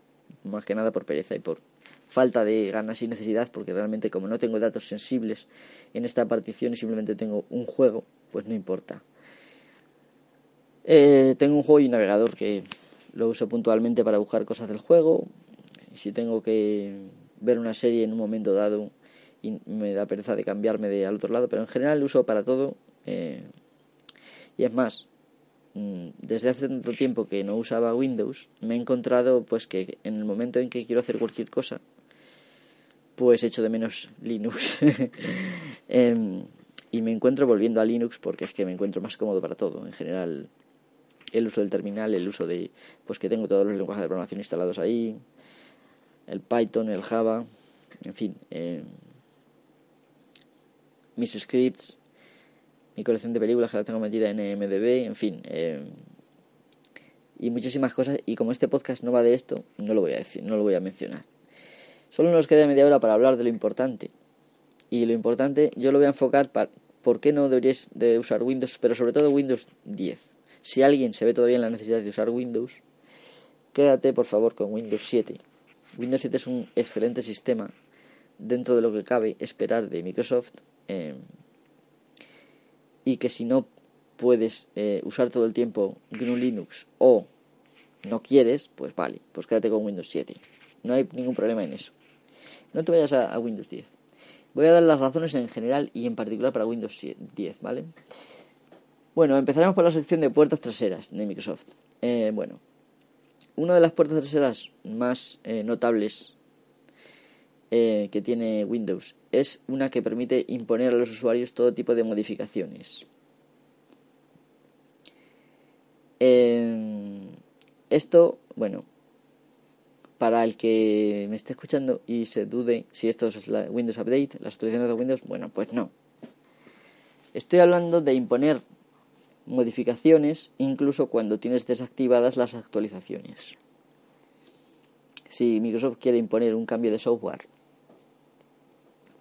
Más que nada por pereza y por falta de ganas y necesidad, porque realmente como no tengo datos sensibles en esta partición y simplemente tengo un juego, pues no importa. Eh, tengo un juego y un navegador que lo uso puntualmente para buscar cosas del juego. Si tengo que ver una serie en un momento dado y me da pereza de cambiarme de al otro lado, pero en general lo uso para todo. Eh, y es más, mm, desde hace tanto tiempo que no usaba Windows, me he encontrado pues que en el momento en que quiero hacer cualquier cosa, pues echo de menos Linux. Em, y me encuentro volviendo a Linux porque es que me encuentro más cómodo para todo. En general, el uso del terminal, el uso de, pues que tengo todos los lenguajes de programación instalados ahí, el Python, el Java, en fin, eh, mis scripts, mi colección de películas que la tengo metida en MDB, en fin, eh, y muchísimas cosas. Y como este podcast no va de esto, no lo voy a decir, no lo voy a mencionar. Solo nos queda media hora para hablar de lo importante. Y lo importante yo lo voy a enfocar para por qué no deberíais de usar Windows, pero sobre todo Windows 10. Si alguien se ve todavía en la necesidad de usar Windows, quédate por favor con Windows 7. Windows 7 es un excelente sistema dentro de lo que cabe esperar de Microsoft eh, y que si no puedes eh, usar todo el tiempo GNU Linux o no quieres, pues vale, pues quédate con Windows 7. No hay ningún problema en eso. No te vayas a, Windows 10. Voy a dar las razones en general y en particular para Windows 10, ¿vale? Bueno, empezaremos por la sección de puertas traseras de Microsoft. Eh, bueno, una de las puertas traseras más eh, notables eh, que tiene Windows es una que permite imponer a los usuarios todo tipo de modificaciones. esto, bueno, para el que me esté escuchando y se dude si esto es la Windows Update, las actualizaciones de Windows, bueno, pues no. Estoy hablando de imponer modificaciones incluso cuando tienes desactivadas las actualizaciones. Si Microsoft quiere imponer un cambio de software,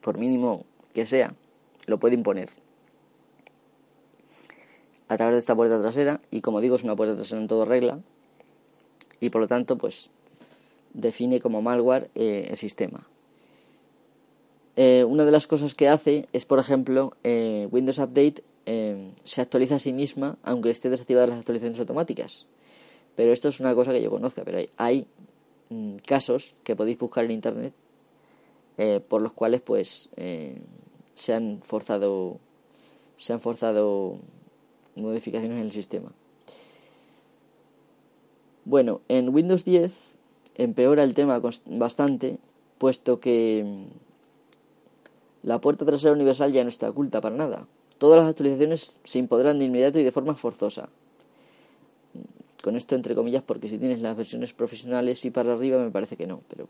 por mínimo que sea, lo puede imponer a través de esta puerta trasera y como digo es una puerta trasera en todo regla y por lo tanto pues define como malware eh, el sistema. Eh, una de las cosas que hace es, por ejemplo, eh, Windows Update se actualiza a sí misma aunque esté desactivadas las actualizaciones automáticas. Pero esto es una cosa que yo conozca, pero hay, mm, casos que podéis buscar en internet por los cuales pues se han forzado se han forzado modificaciones en el sistema. Bueno, en Windows 10 empeora el tema bastante, puesto que mm, la puerta trasera universal ya no está oculta para nada. Todas las actualizaciones se impondrán de inmediato y de forma forzosa. Con esto entre comillas porque si tienes las versiones profesionales y para arriba me parece que no, pero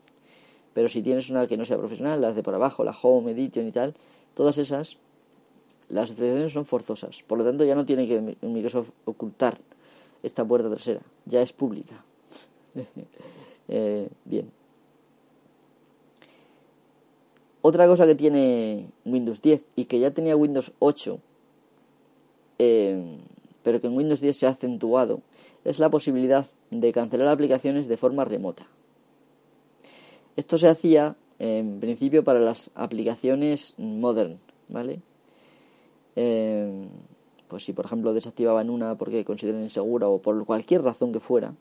pero si tienes una que no sea profesional, las de por abajo, la Home Edition y tal, todas esas las actualizaciones son forzosas. Por lo tanto, ya no tiene que Microsoft ocultar esta puerta trasera, ya es pública. Eh, bien. Otra cosa que tiene Windows 10 y que ya tenía Windows 8, eh, pero que en Windows 10 se ha acentuado, es la posibilidad de cancelar aplicaciones de forma remota. Esto se hacía en principio para las aplicaciones modern, ¿vale? Eh, pues si por ejemplo desactivaban una porque consideran insegura o por cualquier razón que fuera,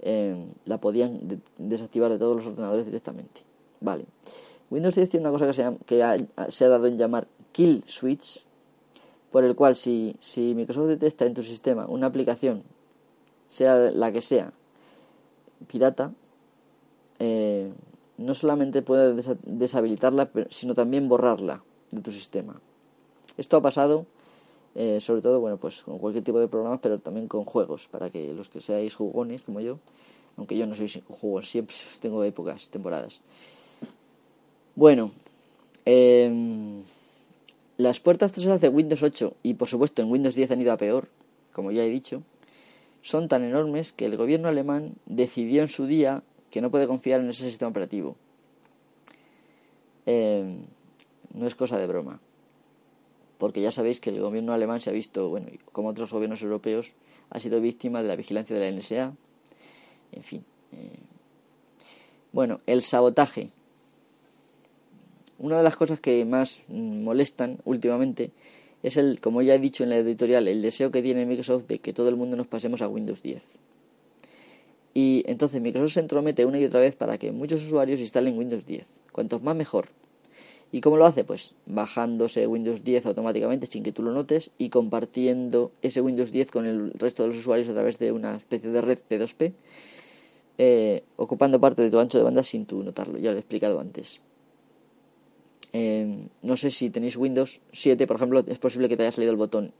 eh, la podían desactivar de todos los ordenadores directamente. Vale. Windows 10 tiene una cosa que, se, que se ha dado en llamar Kill Switch, por el cual si, si Microsoft detecta en tu sistema una aplicación, sea la que sea, pirata, eh, no solamente puede deshabilitarla, sino también borrarla de tu sistema. Esto ha pasado eh, sobre todo, bueno, pues con cualquier tipo de programas, pero también con juegos, para que los que seáis jugones como yo, aunque yo no soy jugón siempre, tengo épocas, temporadas. Bueno, em, las puertas traseras de Windows 8 y por supuesto en Windows 10 han ido a peor, como ya he dicho, son tan enormes que el gobierno alemán decidió en su día que no puede confiar en ese sistema operativo. Em, no es cosa de broma porque ya sabéis que el gobierno alemán se ha visto, bueno, como otros gobiernos europeos, ha sido víctima de la vigilancia de la NSA. En fin. Eh, bueno, el sabotaje. Una de las cosas que más molestan últimamente es el, como ya he dicho en la editorial, el deseo que tiene Microsoft de que todo el mundo nos pasemos a Windows 10. Y entonces Microsoft se entromete una y otra vez para que muchos usuarios instalen Windows 10. Cuantos más mejor. ¿Y cómo lo hace? Pues bajándose Windows 10 automáticamente sin que tú lo notes y compartiendo ese Windows 10 con el resto de los usuarios a través de una especie de red P2P, eh, ocupando parte de tu ancho de banda sin tú notarlo. Ya lo he explicado antes. Eh, no sé si tenéis Windows 7, por ejemplo, es posible que te haya salido el botón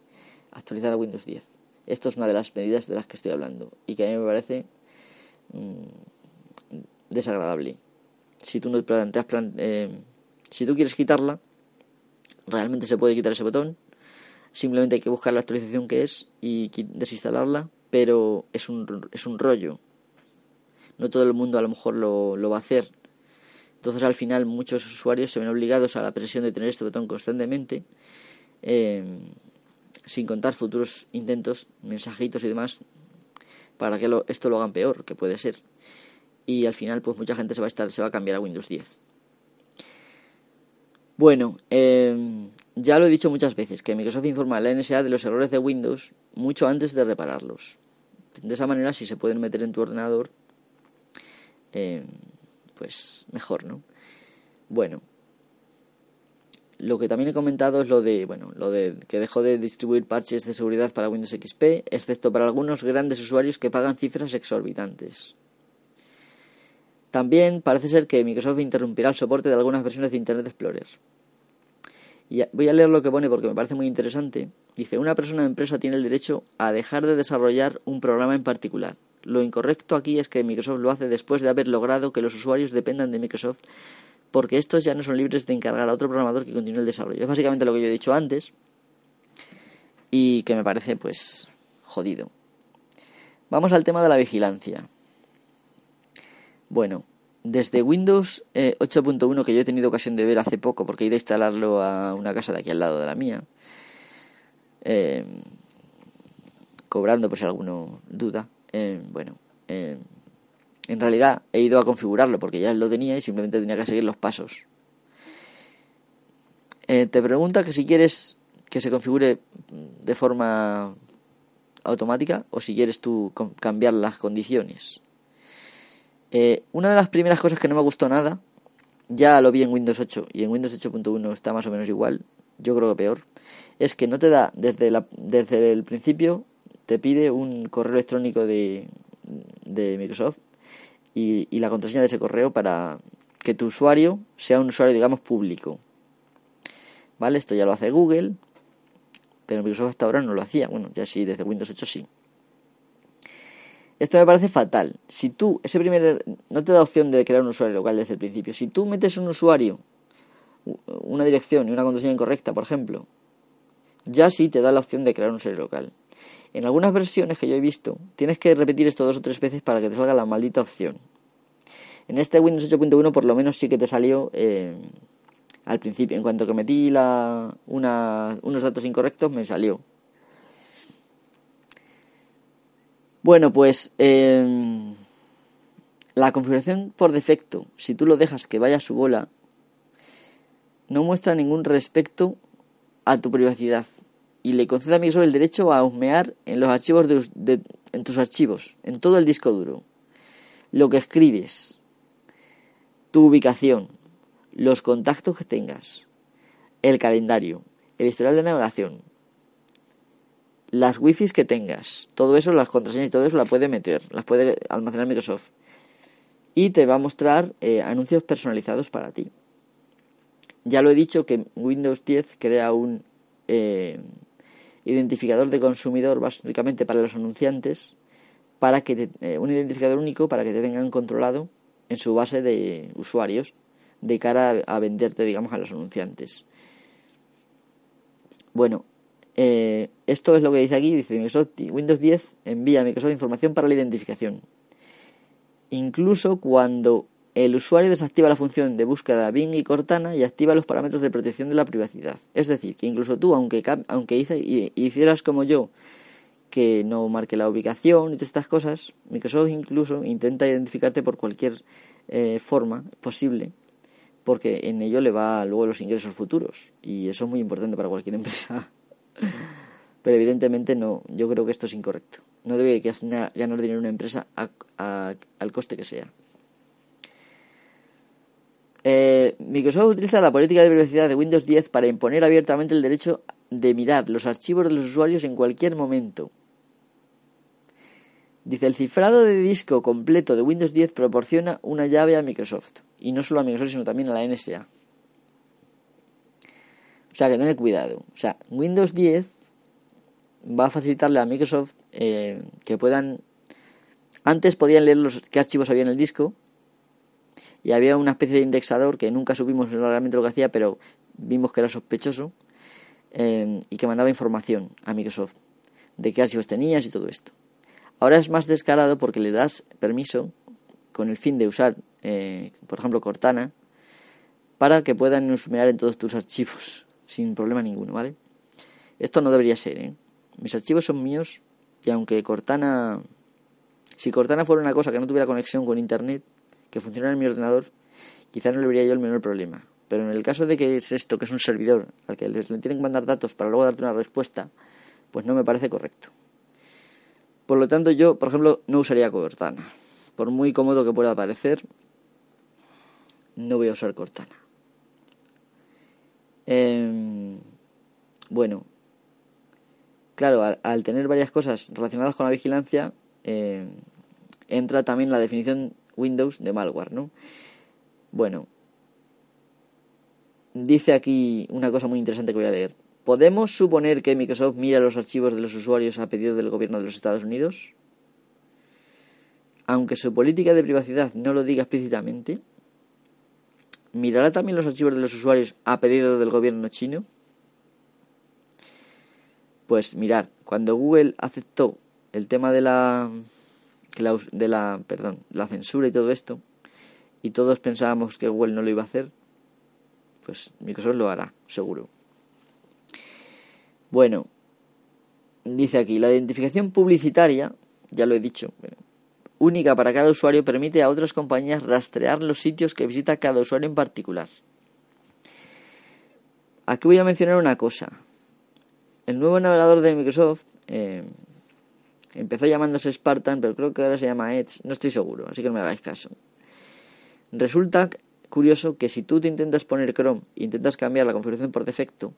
actualizar a Windows 10. Esto es una de las medidas de las que estoy hablando y que a mí me parece mm, desagradable. Si tú no te planteas eh, si tú quieres quitarla, realmente se puede quitar ese botón. Simplemente hay que buscar la actualización que es y desinstalarla, pero es un, es un rollo. No todo el mundo a lo mejor lo, lo va a hacer. Entonces al final muchos usuarios se ven obligados a la presión de tener este botón constantemente, eh, sin contar futuros intentos, mensajitos y demás, para que esto lo hagan peor, que puede ser. Y al final pues mucha gente se va a, estar, se va a cambiar a Windows 10. Bueno, em, ya lo he dicho muchas veces, que Microsoft informa a la NSA de los errores de Windows mucho antes de repararlos. De esa manera, si se pueden meter en tu ordenador, em, pues mejor, ¿no? Bueno, lo que también he comentado es lo de, bueno, lo de que dejó de distribuir parches de seguridad para Windows XP, excepto para algunos grandes usuarios que pagan cifras exorbitantes. También parece ser que Microsoft interrumpirá el soporte de algunas versiones de Internet Explorer. Y voy a leer lo que pone porque me parece muy interesante. Dice, una persona o empresa tiene el derecho a dejar de desarrollar un programa en particular. Lo incorrecto aquí es que Microsoft lo hace después de haber logrado que los usuarios dependan de Microsoft porque estos ya no son libres de encargar a otro programador que continúe el desarrollo. Es básicamente lo que yo he dicho antes y que me parece pues jodido. Vamos al tema de la vigilancia. Bueno, desde Windows 8.1 eh, que yo he tenido ocasión de ver hace poco porque he ido a instalarlo a una casa de aquí al lado de la mía, eh, cobrando por si alguno duda, eh, bueno, en realidad he ido a configurarlo porque ya lo tenía y simplemente tenía que seguir los pasos. te pregunta que si quieres que se configure de forma automática o si quieres tú cambiar las condiciones. Eh, una de las primeras cosas que no me gustó nada, ya lo vi en Windows 8 y en Windows 8.1 está más o menos igual, yo creo que peor, es que no te da desde, la, desde el principio, te pide un correo electrónico de, de Microsoft y, y la contraseña de ese correo para que tu usuario sea un usuario, digamos, público. ¿Vale? Esto ya lo hace Google, pero Microsoft hasta ahora no lo hacía. Bueno, ya sí, desde Windows 8 sí. Esto me parece fatal. Si tú, ese primer, no te da opción de crear un usuario local desde el principio. Si tú metes un usuario, una dirección y una contraseña incorrecta, por ejemplo, ya sí te da la opción de crear un usuario local. En algunas versiones que yo he visto, tienes que repetir esto dos o tres veces para que te salga la maldita opción. En este Windows 8.1 por lo menos sí que te salió eh, al principio. En cuanto que metí la, unos datos incorrectos, me salió. Bueno, pues em, la configuración por defecto, si tú lo dejas que vaya a su bola, no muestra ningún respeto a tu privacidad. Y le concede a Microsoft el derecho a husmear en los archivos de, en tus archivos, en todo el disco duro, lo que escribes, tu ubicación, los contactos que tengas, el calendario, el historial de navegación, las wifi que tengas, todo eso, las contraseñas y todo eso la puede meter, las puede almacenar Microsoft. y te va a mostrar eh, anuncios personalizados para ti. Ya lo he dicho que Windows 10 crea un eh, identificador de consumidor básicamente para los anunciantes, para que eh, un identificador único para que te tengan controlado en su base de usuarios de cara a, venderte, digamos, a los anunciantes. Bueno, esto es lo que dice aquí, dice Windows 10 envía a Microsoft información para la identificación incluso cuando el usuario desactiva la función de búsqueda Bing y Cortana y activa los parámetros de protección de la privacidad. Es decir, que incluso tú, aunque, aunque hicieras como yo, que no marque la ubicación y todas estas cosas, Microsoft incluso intenta identificarte por cualquier eh, forma posible, porque en ello le va luego los ingresos futuros, y eso es muy importante para cualquier empresa. Pero evidentemente no, yo creo que esto es incorrecto. No debe ganar dinero una empresa al coste que sea. Eh, Microsoft utiliza la política de privacidad de Windows 10 para imponer abiertamente el derecho de mirar los archivos de los usuarios en cualquier momento. Dice, el cifrado de disco completo de Windows 10 proporciona una llave a Microsoft. Y no solo a Microsoft, sino también a la NSA. O sea, que tener cuidado. O sea, Windows 10 va a facilitarle a Microsoft eh, que puedan... Antes podían leer los qué archivos había en el disco y había una especie de indexador que nunca supimos realmente lo que hacía, pero vimos que era sospechoso eh, y que mandaba información a Microsoft de qué archivos tenías y todo esto. Ahora es más descarado porque le das permiso con el fin de usar, eh, por ejemplo, Cortana, para que puedan husmear en todos tus archivos sin problema ninguno, ¿vale? Esto no debería ser, ¿eh? Mis archivos son míos y aunque Cortana... Si Cortana fuera una cosa que no tuviera conexión con Internet, que funcionara en mi ordenador, quizás no le vería yo el menor problema. Pero en el caso de que es esto, que es un servidor al que le tienen que mandar datos para luego darte una respuesta, pues no me parece correcto. Por lo tanto, yo, por ejemplo, no usaría Cortana. Por muy cómodo que pueda parecer, no voy a usar Cortana. Em, bueno, claro, al, tener varias cosas relacionadas con la vigilancia, eh, entra también la definición Windows de malware, ¿no? Bueno, dice aquí una cosa muy interesante que voy a leer. ¿Podemos suponer que Microsoft mira los archivos de los usuarios a pedido del gobierno de los Estados Unidos? Aunque su política de privacidad no lo diga explícitamente, ¿mirará también los archivos de los usuarios a pedido del gobierno chino? Pues mirar, cuando Google aceptó el tema de la, de la, perdón, la censura y todo esto, y todos pensábamos que Google no lo iba a hacer, pues Microsoft lo hará, seguro. Bueno, dice aquí, la identificación publicitaria, ya lo he dicho, única para cada usuario permite a otras compañías rastrear los sitios que visita cada usuario en particular. Aquí voy a mencionar una cosa. El nuevo navegador de Microsoft eh, empezó llamándose Spartan, pero creo que ahora se llama Edge, no estoy seguro, así que no me hagáis caso. Resulta curioso que si tú te intentas poner Chrome e intentas cambiar la configuración por defecto,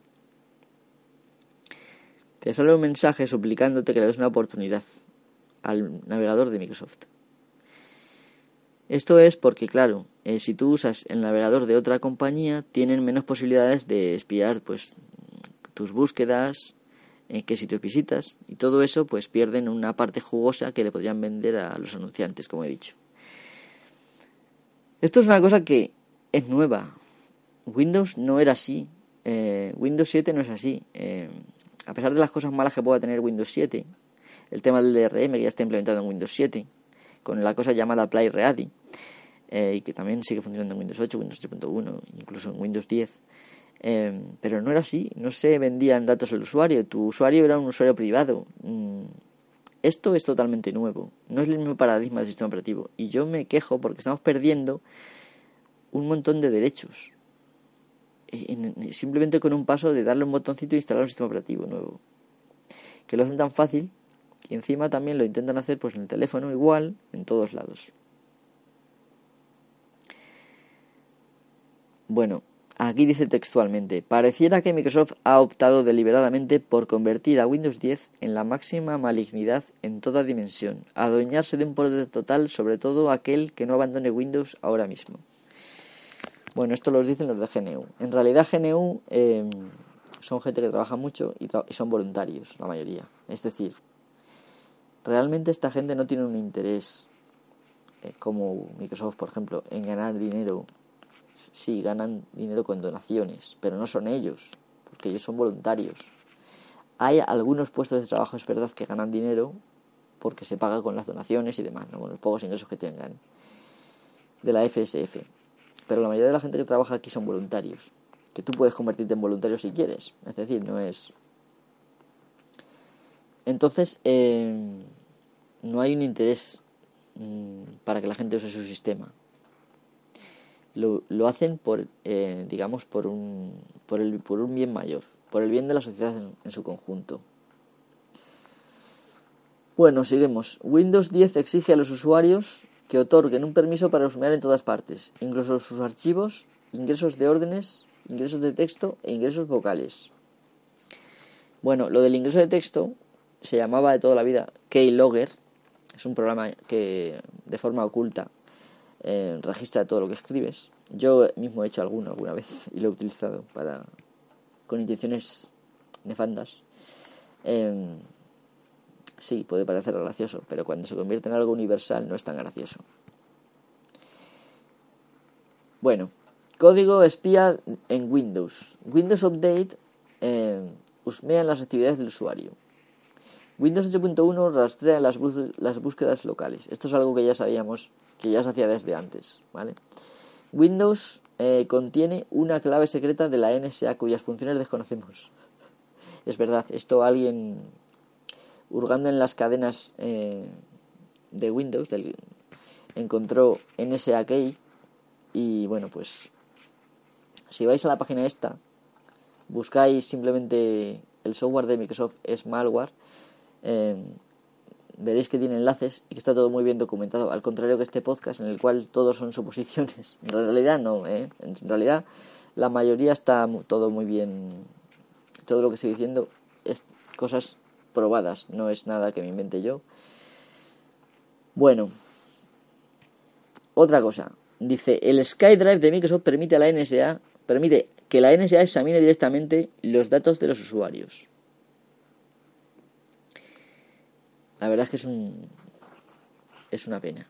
te sale un mensaje suplicándote que le des una oportunidad al navegador de Microsoft. Esto es porque, claro, eh, si tú usas el navegador de otra compañía, tienen menos posibilidades de espiar pues tus búsquedas, en qué sitios visitas y todo eso pues pierden una parte jugosa que le podrían vender a los anunciantes, como he dicho. Esto es una cosa que es nueva. Windows no era así. Eh, Windows 7 no es así. Eh, a pesar de las cosas malas que pueda tener Windows 7, el tema del DRM que ya está implementado en Windows 7, con la cosa llamada Play Ready, eh, y que también sigue funcionando en Windows 8, Windows 8.1, incluso en Windows 10, Em, pero no era así, no se vendían datos al usuario, tu usuario era un usuario privado. Mm, esto es totalmente nuevo, no es el mismo paradigma del sistema operativo. Y yo me quejo porque estamos perdiendo un montón de derechos. simplemente con un paso de darle un botoncito e instalar un sistema operativo nuevo. Que lo hacen tan fácil y encima también lo intentan hacer pues en el teléfono igual en todos lados. Bueno, Aquí dice textualmente, pareciera que Microsoft ha optado deliberadamente por convertir a Windows 10 en la máxima malignidad en toda dimensión, adueñarse de un poder total sobre todo aquel que no abandone Windows ahora mismo. Bueno, esto lo dicen los de GNU. En realidad GNU em, son gente que trabaja mucho y, son voluntarios, la mayoría. Es decir, realmente esta gente no tiene un interés eh, como Microsoft, por ejemplo, en ganar dinero sí ganan dinero con donaciones, pero no son ellos, porque ellos son voluntarios. Hay algunos puestos de trabajo, es verdad, que ganan dinero porque se paga con las donaciones y demás, con los pocos ingresos que tengan de la FSF. Pero la mayoría de la gente que trabaja aquí son voluntarios, que tú puedes convertirte en voluntario si quieres, es decir, no es... Entonces, eh, no hay un interés mm, para que la gente use su sistema lo, lo hacen por, eh, digamos, por un, por, el, por un bien mayor, por el bien de la sociedad en, su conjunto. Bueno, seguimos. Windows 10 exige a los usuarios que otorguen un permiso para husmear en todas partes, incluso sus archivos, ingresos de órdenes, ingresos de texto e ingresos vocales. Bueno, lo del ingreso de texto se llamaba de toda la vida Keylogger. Es un programa que de forma oculta eh, registra todo lo que escribes. Yo mismo he hecho alguno alguna vez y lo he utilizado para con intenciones nefandas. Eh, sí, puede parecer gracioso, pero cuando se convierte en algo universal no es tan gracioso. Bueno, código espía en Windows. Windows Update eh, las actividades del usuario. Windows 8.1 rastrea las, búsquedas locales. Esto es algo que ya sabíamos que ya se hacía desde antes. Windows eh, contiene una clave secreta de la NSA cuyas funciones desconocemos. Es verdad, esto alguien hurgando en las cadenas eh, de Windows encontró NSA key y bueno, pues si vais a la página esta, buscáis simplemente el software de Microsoft malware, eh, veréis que tiene enlaces y que está todo muy bien documentado, al contrario que este podcast en el cual todos son suposiciones. En realidad no, ¿eh? en realidad la mayoría está todo muy bien, todo lo que estoy diciendo es cosas probadas, no es nada que me invente yo. Bueno, otra cosa, dice, el SkyDrive de Microsoft permite a la NSA, permite que la NSA examine directamente los datos de los usuarios. La verdad es que es un es una pena.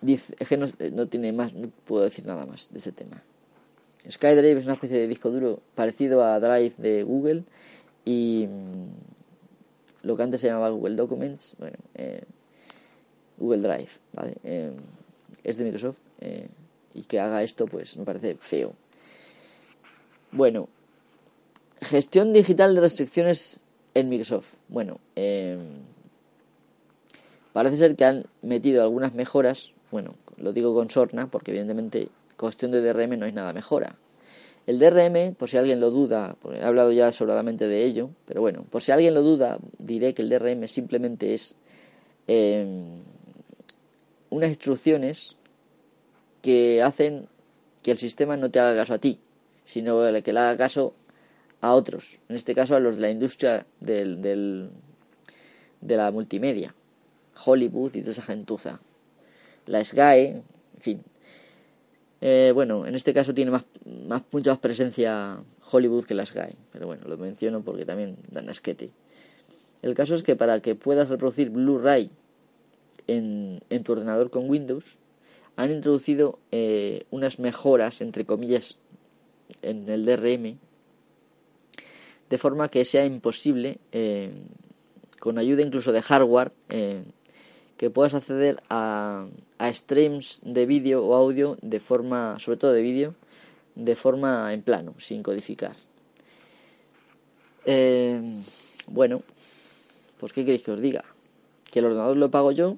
Dice, es que no, tiene más, no puedo decir nada más de ese tema. SkyDrive es una especie de disco duro parecido a Drive de Google y mm, lo que antes se llamaba Google Documents, bueno, eh, Google Drive, ¿vale? Eh, es de Microsoft eh, y que haga esto pues me parece feo. Bueno, gestión digital de restricciones en Microsoft. Bueno, em, parece ser que han metido algunas mejoras. Bueno, lo digo con sorna porque evidentemente cuestión de DRM no hay nada mejora. El DRM, por si alguien lo duda, he hablado ya sobradamente de ello, pero bueno, por si alguien lo duda, diré que el DRM simplemente es em, unas instrucciones que hacen que el sistema no te haga caso a ti, sino que le haga caso a otros, en este caso a los de la industria del, del, de la multimedia, Hollywood y toda esa gentuza. La SGAE, en fin. Eh, bueno, en este caso tiene más, más mucha más presencia Hollywood que la SGAE, pero bueno, lo menciono porque también dan asquete. El caso es que para que puedas reproducir Blu-ray en, en, tu ordenador con Windows, han introducido eh, unas mejoras, entre comillas, en el DRM, de forma que sea imposible, eh, con ayuda incluso de hardware, eh, que puedas acceder a, a streams de vídeo o audio de forma, sobre todo de vídeo, de forma en plano, sin codificar. Eh, bueno, pues ¿qué queréis que os diga? Que el ordenador lo pago yo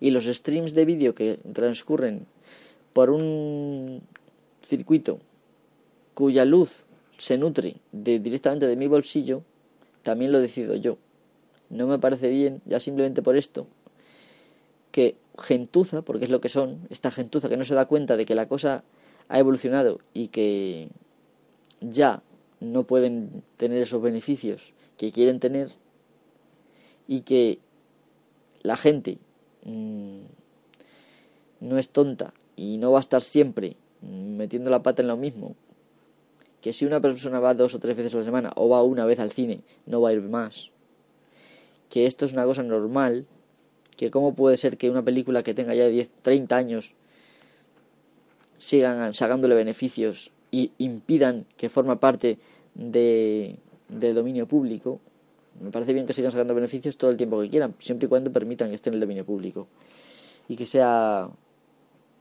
y los streams de vídeo que transcurren por un circuito cuya luz se nutre de, directamente de mi bolsillo, también lo decido yo. No me parece bien, ya simplemente por esto, que gentuza, porque es lo que son, esta gentuza que no se da cuenta de que la cosa ha evolucionado y que ya no pueden tener esos beneficios que quieren tener y que la gente mm, no es tonta y no va a estar siempre metiendo la pata en lo mismo. Que si una persona va dos o tres veces a la semana o va una vez al cine, no va a ir más. Que esto es una cosa normal. Que cómo puede ser que una película que tenga ya 10, 30 años sigan sacándole beneficios y impidan que forma parte de, del dominio público. Me parece bien que sigan sacando beneficios todo el tiempo que quieran, siempre y cuando permitan que esté en el dominio público. Y que sea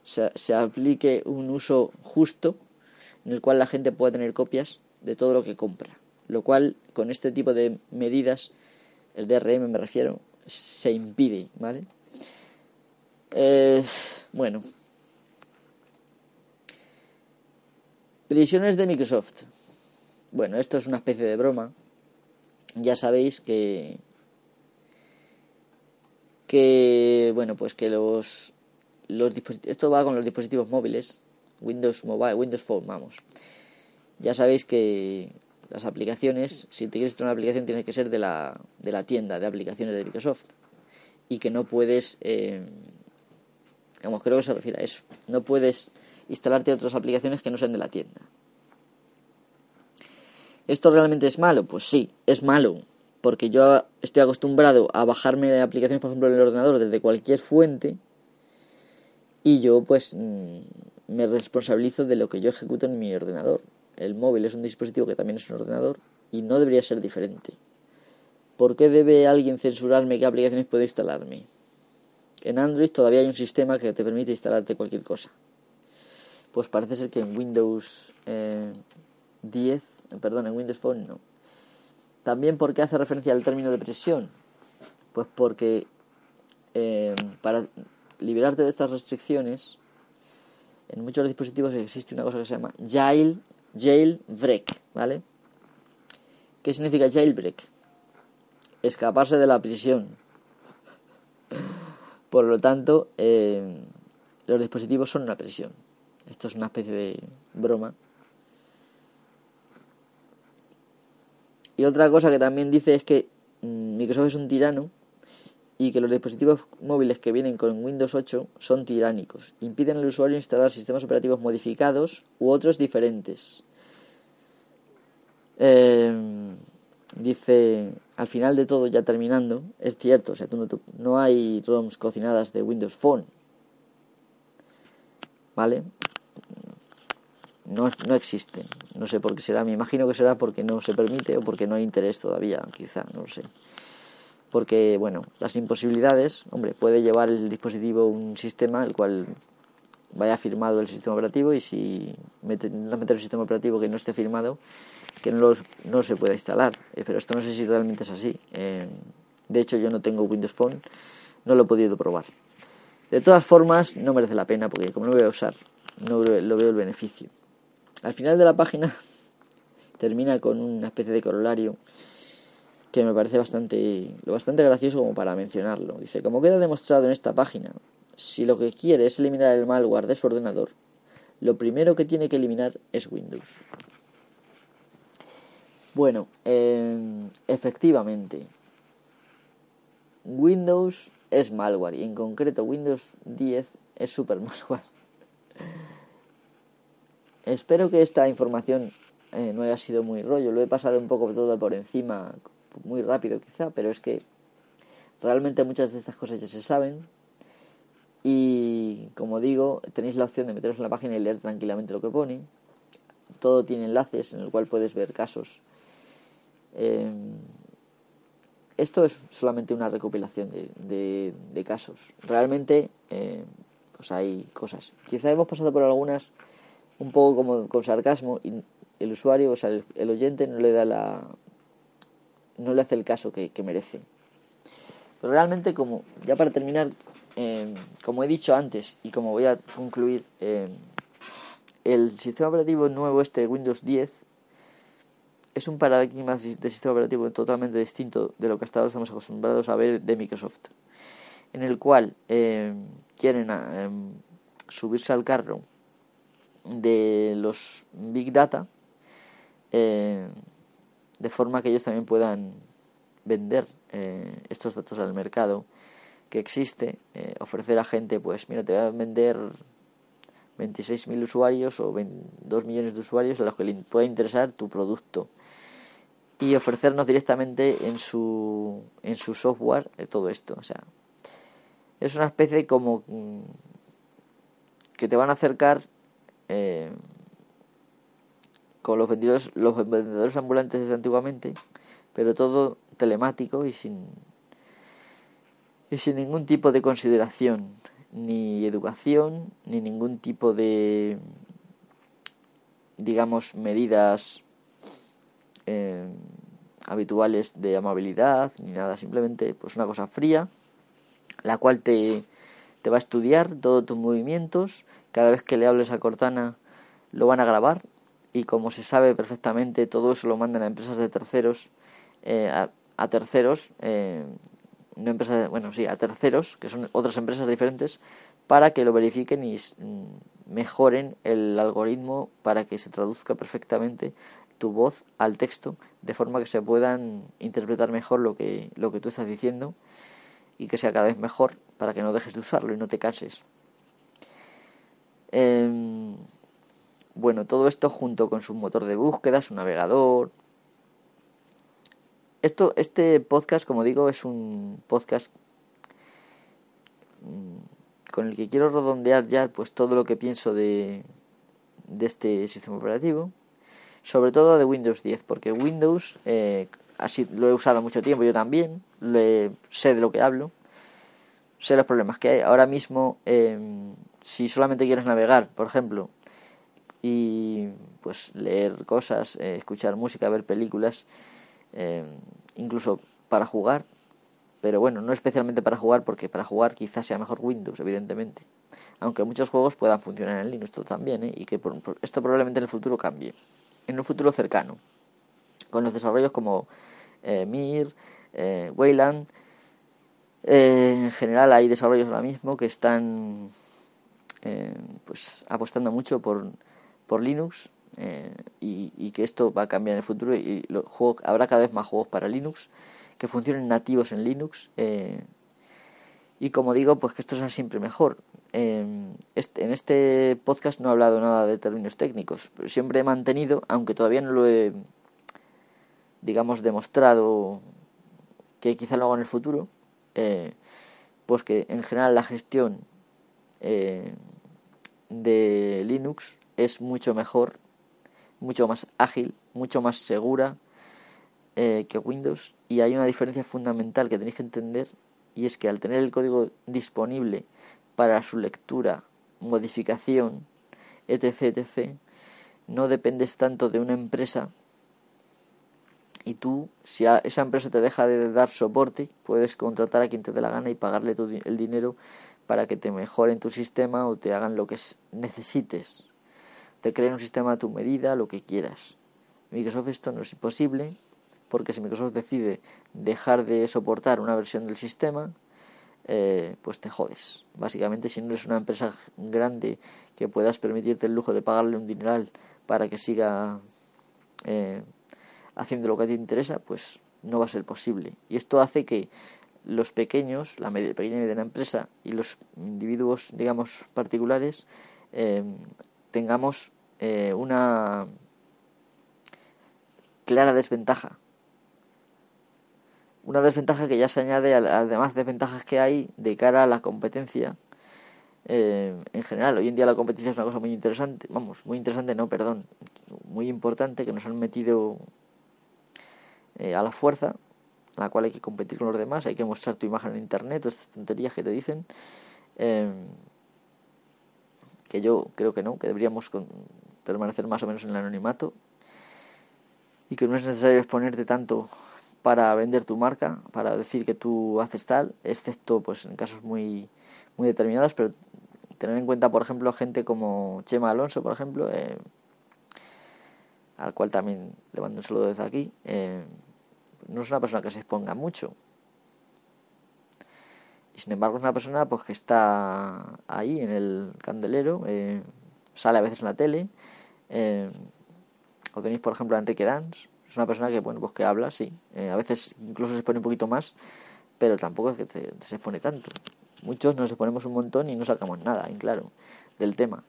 se, se aplique un uso justo en el cual la gente pueda tener copias de todo lo que compra. Lo cual, con este tipo de medidas, el DRM me refiero, se impide, ¿vale? Eh, bueno. Prisiones de Microsoft. Bueno, esto es una especie de broma. Ya sabéis que que bueno, pues que los los esto va con los dispositivos móviles, Windows Mobile, Windows Phone, vamos. Ya sabéis que las aplicaciones, si te quieres instalar una aplicación, tiene que ser de la, de la tienda de aplicaciones de Microsoft. Y que no puedes, eh, creo que se refiere a eso, no puedes instalarte otras aplicaciones que no sean de la tienda. ¿Esto realmente es malo? Pues sí, es malo, porque yo estoy acostumbrado a bajarme aplicaciones, por ejemplo, en el ordenador desde cualquier fuente y yo pues mm, me responsabilizo de lo que yo ejecuto en mi ordenador. El móvil es un dispositivo que también es un ordenador y no debería ser diferente. ¿Por qué debe alguien censurarme qué aplicaciones puedo instalarme? En Android todavía hay un sistema que te permite instalarte cualquier cosa. Pues parece ser que en Windows 10, eh, perdón, en Windows Phone no. También porque hace referencia al término de presión. Pues porque eh, para liberarte de estas restricciones, en muchos dispositivos existe una cosa que se llama jail, jailbreak, ¿vale? ¿Qué significa jailbreak? Escaparse de la prisión. Por lo tanto, eh, los dispositivos son una prisión. Esto es una especie de broma. Y otra cosa que también dice es que mm, Microsoft es un tirano y que los dispositivos móviles que vienen con Windows 8 son tiránicos. Impiden al usuario instalar sistemas operativos modificados u otros diferentes. Em, dice, al final de todo, ya terminando, es cierto, o sea, no, no hay ROMs cocinadas de Windows Phone. ¿Vale? No, no. No sé por qué será. Me imagino que será porque no se permite o porque no hay interés todavía, quizá, no lo sé porque, bueno, las imposibilidades, hombre, puede llevar el dispositivo un sistema el cual vaya firmado el sistema operativo y si mete, no meter un sistema operativo que no esté firmado, que no, los, no se pueda instalar. Eh, pero esto no sé si realmente es así. Eh, de hecho, yo no tengo Windows Phone, no lo he podido probar. De todas formas, no merece la pena porque como no lo voy a usar, no lo veo el beneficio. Al final de la página termina con una especie de corolario que me parece bastante, bastante gracioso como para mencionarlo. Dice, como queda demostrado en esta página, si lo que quiere es eliminar el malware de su ordenador, lo primero que tiene que eliminar es Windows. Bueno, em, efectivamente, Windows es malware y en concreto Windows 10 es super malware. Espero que esta información eh, no haya sido muy rollo, lo he pasado un poco todo por encima muy rápido quizá, pero es que realmente muchas de estas cosas ya se saben. Y como digo, tenéis la opción de meteros en la página y leer tranquilamente lo que pone. Todo tiene enlaces en el cual puedes ver casos. Em, esto es solamente una recopilación de, de, casos. Realmente, em, pues hay cosas. Quizá hemos pasado por algunas un poco como con sarcasmo y el usuario, o sea, el oyente no le da la, no le hace el caso que, merece. Pero realmente, como ya para terminar, em, como he dicho antes y como voy a concluir, em, el sistema operativo nuevo este Windows 10 es un paradigma de sistema operativo totalmente distinto de lo que hasta ahora estamos acostumbrados a ver de Microsoft, en el cual em, quieren subirse al carro de los Big Data, de forma que ellos también puedan vender eh, estos datos al mercado que existe, eh, ofrecer a gente, pues mira, te voy a vender 26.000 usuarios o 2 millones de usuarios a los que le pueda interesar tu producto y ofrecernos directamente en su, en su software todo esto. O sea, es una especie como mm, que te van a acercar con los vendedores, los vendedores ambulantes desde antiguamente, pero todo telemático y sin y sin ningún tipo de consideración, ni educación, ni ningún tipo de digamos medidas eh, habituales de amabilidad, ni nada, simplemente pues una cosa fría, la cual te, te va a estudiar todos tus movimientos, cada vez que le hables a Cortana lo van a grabar y como se sabe perfectamente todo eso lo mandan a empresas de terceros, eh, a, terceros, eh, no empresas, bueno sí, a terceros, que son otras empresas diferentes, para que lo verifiquen y mm, mejoren el algoritmo para que se traduzca perfectamente tu voz al texto de forma que se puedan interpretar mejor lo que, lo que tú estás diciendo y que sea cada vez mejor para que no dejes de usarlo y no te canses. Em, bueno, todo esto junto con su motor de búsqueda, su navegador. Esto, este podcast, como digo, es un podcast mm, con el que quiero redondear ya pues todo lo que pienso de, de este sistema operativo sobre todo de Windows 10, porque Windows, eh, así lo he usado mucho tiempo, yo también, le, sé de lo que hablo, sé los problemas que hay. Ahora mismo, em, si solamente quieres navegar, por ejemplo, y pues leer cosas, eh, escuchar música, ver películas, em, incluso para jugar, pero bueno, no especialmente para jugar, porque para jugar quizás sea mejor Windows, evidentemente. Aunque muchos juegos puedan funcionar en Linux también, ¿eh? y que esto probablemente en el futuro cambie en un futuro cercano, con los desarrollos como eh, Mir, eh, Wayland. Eh, en general hay desarrollos ahora mismo que están eh, pues apostando mucho por, por Linux y, y, que esto va a cambiar en el futuro y los juegos, habrá cada vez más juegos para Linux que funcionen nativos en Linux y como digo pues que esto sea siempre mejor. Este, en este podcast no he hablado nada de términos técnicos, siempre he mantenido, aunque todavía no lo he, digamos, demostrado que quizá lo haga en el futuro, eh, pues que en general la gestión eh, de Linux es mucho mejor, mucho más ágil, mucho más segura eh, que Windows y hay una diferencia fundamental que tenéis que entender y es que al tener el código disponible para su lectura, modificación, etc., etc., no dependes tanto de una empresa y tú, si esa empresa te deja de dar soporte, puedes contratar a quien te dé la gana y pagarle el dinero para que te mejoren tu sistema o te hagan lo que necesites. Te creen un sistema a tu medida, lo que quieras. Microsoft esto no es imposible, porque si Microsoft decide dejar de soportar una versión del sistema, eh, pues te jodes. Básicamente, si no eres una empresa grande que puedas permitirte el lujo de pagarle un dineral para que siga eh, haciendo lo que te interesa, pues no va a ser posible. Y esto hace que los pequeños, la pequeña y mediana empresa y los individuos, digamos, particulares, eh, tengamos una clara desventaja una desventaja que ya se añade a las demás desventajas que hay de cara a la competencia eh, en general. Hoy en día la competencia es una cosa muy interesante, vamos, muy interesante, no, perdón, muy importante que nos han metido eh, a la fuerza, la cual hay que competir con los demás, hay que mostrar tu imagen en internet, todas estas tonterías que te dicen. Eh, que yo creo que no, que deberíamos permanecer más o menos en el anonimato y que no es necesario exponerte tanto para vender tu marca, para decir que tú haces tal, excepto pues en casos muy, muy determinados, pero tener en cuenta, por ejemplo, gente como Chema Alonso, por ejemplo, eh, al cual también le mando un saludo desde aquí, eh, no es una persona que se exponga mucho. Y sin embargo es una persona pues que está ahí en el candelero, eh, sale a veces en la tele. Eh, o tenéis, por ejemplo, a Enrique Dance. Es una persona que, bueno, pues que habla, sí. Eh, a veces incluso se expone un poquito más, pero tampoco es que se expone tanto. Muchos nos exponemos un montón y no sacamos nada, en claro, del tema.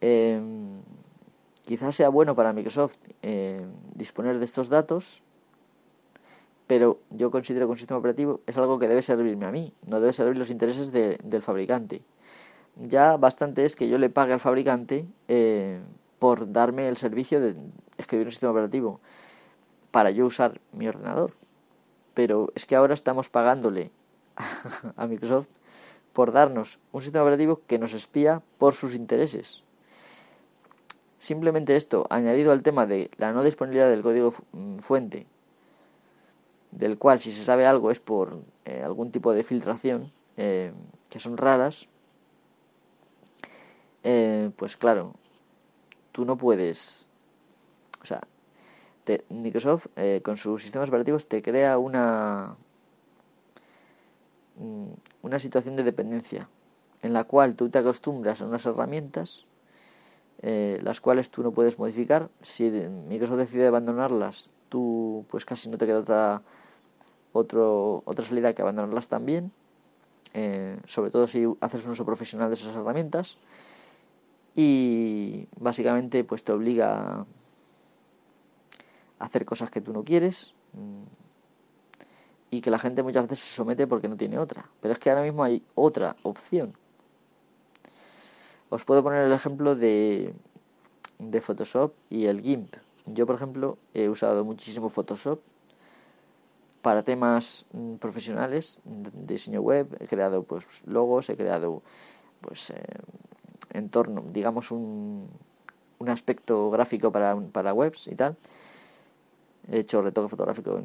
Eh, quizás sea bueno para Microsoft eh, disponer de estos datos, pero yo considero que un sistema operativo es algo que debe servirme a mí, no debe servir los intereses del fabricante. Ya bastante es que yo le pague al fabricante eh, por darme el servicio de escribir un sistema operativo para yo usar mi ordenador. Pero es que ahora estamos pagándole a Microsoft por darnos un sistema operativo que nos espía por sus intereses. Simplemente esto, añadido al tema de la no disponibilidad del código mm, fuente, del cual si se sabe algo es por eh, algún tipo de filtración, eh, que son raras, eh, pues claro, tú no puedes, o sea, Microsoft con sus sistemas operativos te crea una mm, una situación de dependencia en la cual tú te acostumbras a unas herramientas eh, las cuales tú no puedes modificar. Si Microsoft decide abandonarlas, tú pues casi no te queda otra, otro, otra salida que abandonarlas también. Eh, sobre todo si haces un uso profesional de esas herramientas. Y básicamente pues te obliga a hacer cosas que tú no quieres mm, y que la gente muchas veces se somete porque no tiene otra. Pero es que ahora mismo hay otra opción os puedo poner el ejemplo de, de Photoshop y el GIMP. Yo, por ejemplo, he usado muchísimo Photoshop para temas mm, profesionales, diseño web, he creado pues logos, he creado pues eh, entorno, digamos un, un aspecto gráfico para, para webs y tal. He hecho retoque fotográfico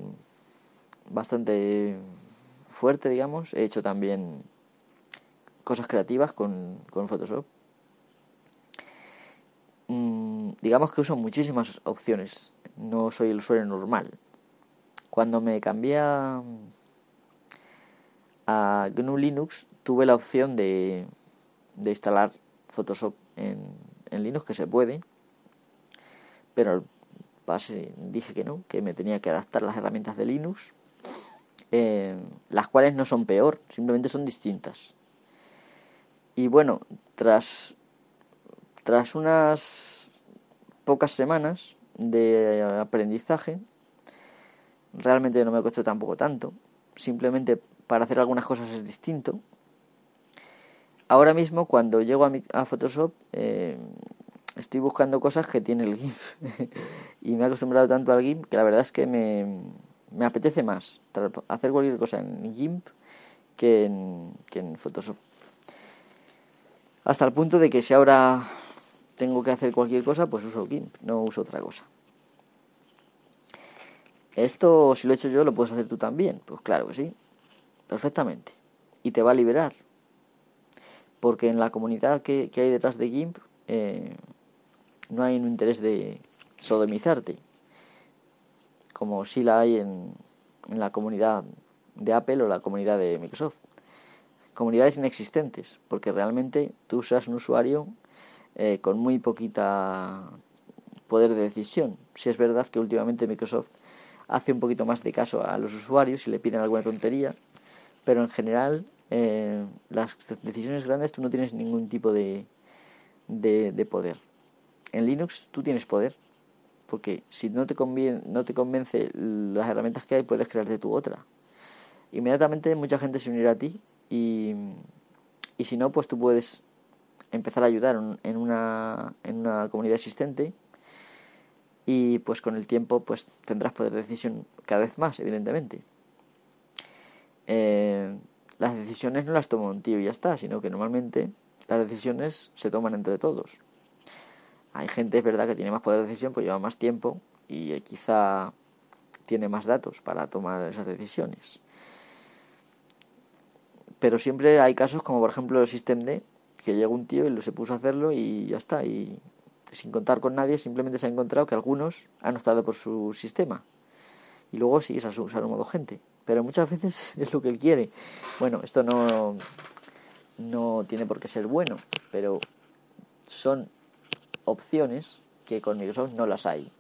bastante fuerte, digamos. He hecho también cosas creativas con, con Photoshop. Mm, digamos que uso muchísimas opciones. No soy el usuario normal. Cuando me cambié a, GNU Linux, tuve la opción de, de instalar Photoshop en, en, Linux, que se puede. Pero base dije que no, que me tenía que adaptar las herramientas de Linux, eh, las cuales no son peor, simplemente son distintas. Y bueno, tras tras unas pocas semanas de aprendizaje, realmente no me costó tampoco tanto, simplemente para hacer algunas cosas es distinto. Ahora mismo cuando llego a, Photoshop eh, estoy buscando cosas que tiene el GIMP y me he acostumbrado tanto al GIMP que la verdad es que me, me apetece más hacer cualquier cosa en GIMP que en, que en Photoshop. Hasta el punto de que si ahora tengo que hacer cualquier cosa, pues uso GIMP, no uso otra cosa. Esto, si lo he hecho yo, lo puedes hacer tú también. Pues claro que sí, perfectamente. Y te va a liberar. Porque en la comunidad que, hay detrás de GIMP eh, no hay un interés de sodomizarte, como si la hay en, en la comunidad de Apple o la comunidad de Microsoft. Comunidades inexistentes, porque realmente tú usas un usuario eh, con muy poquita poder de decisión. Si es verdad que últimamente Microsoft hace un poquito más de caso a los usuarios y le piden alguna tontería, pero en general eh, las decisiones grandes tú no tienes ningún tipo de, de, poder. En Linux tú tienes poder, porque si no te, conviene, no te convence las herramientas que hay, puedes crearte tu otra. Inmediatamente mucha gente se unirá a ti y, y si no, pues tú puedes empezar a ayudar en una, en una comunidad existente y pues con el tiempo pues tendrás poder de decisión cada vez más, evidentemente. Eh, las decisiones no las toma un tío y ya está, sino que normalmente las decisiones se toman entre todos. Hay gente, es verdad, que tiene más poder de decisión, pues lleva más tiempo y quizá tiene más datos para tomar esas decisiones. Pero siempre hay casos como por ejemplo el System que llegó un tío y se puso a hacerlo y ya está. Y sin contar con nadie, simplemente se ha encontrado que algunos han optado por su sistema. Y luego sigues a su, a modo gente. Pero muchas veces es lo que él quiere. Bueno, esto no, no tiene por qué ser bueno, pero son opciones que con Microsoft no las hay.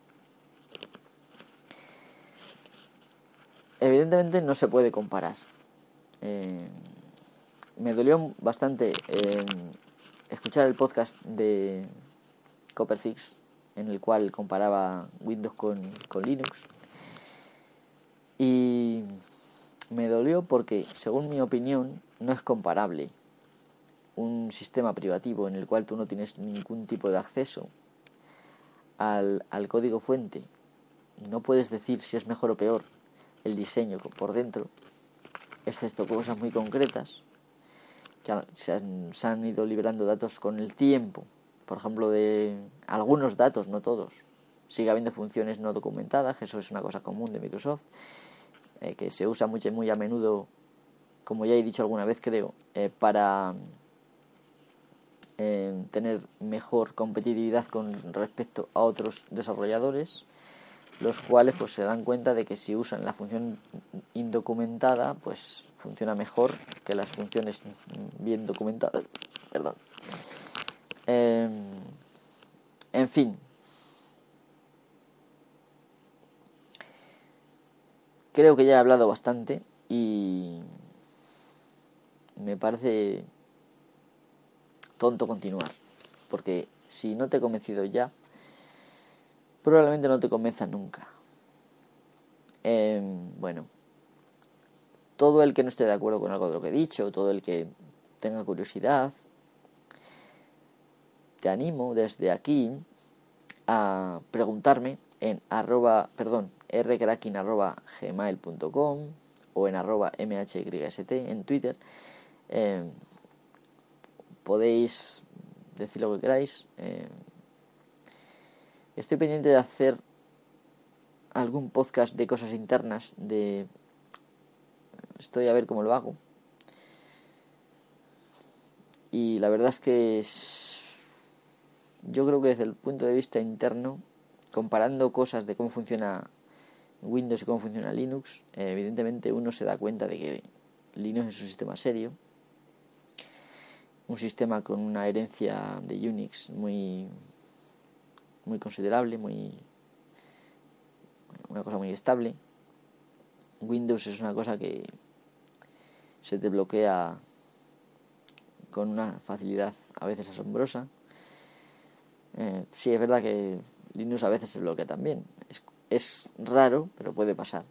Evidentemente no se puede comparar. Eh, me dolió bastante eh, escuchar el podcast de Copperfix en el cual comparaba Windows con, con Linux. Y me dolió porque, según mi opinión, no es comparable un sistema privativo en el cual tú no tienes ningún tipo de acceso al, al código fuente. No puedes decir si es mejor o peor el diseño por dentro, excepto cosas muy concretas, que se han, se han ido liberando datos con el tiempo, por ejemplo, de algunos datos, no todos. Sigue habiendo funciones no documentadas, eso es una cosa común de Microsoft, eh, que se usa mucho, muy a menudo, como ya he dicho alguna vez creo, eh, para eh, tener mejor competitividad con respecto a otros desarrolladores los cuales pues se dan cuenta de que si usan la función indocumentada pues funciona mejor que las funciones bien documentadas. Perdón. En fin creo que ya he hablado bastante y me parece tonto continuar porque si no te he convencido ya probablemente no te convenza nunca. Em, bueno, todo el que no esté de acuerdo con algo de lo que he dicho, todo el que tenga curiosidad, te animo desde aquí a preguntarme en arroba, perdón, rcracking gmail.com o en arroba mhyst en Twitter. Em, podéis decir lo que queráis. Em, Estoy pendiente de hacer algún podcast de cosas internas, de... Estoy a ver cómo lo hago. Y la verdad es que yo creo que desde el punto de vista interno, comparando cosas de cómo funciona Windows y cómo funciona Linux, evidentemente uno se da cuenta de que Linux es un sistema serio, un sistema con una herencia de Unix muy muy considerable, muy una cosa muy estable. Windows es una cosa que se te bloquea con una facilidad a veces asombrosa. Eh, sí, es verdad que Linux a veces se bloquea también. Es raro, pero puede pasar.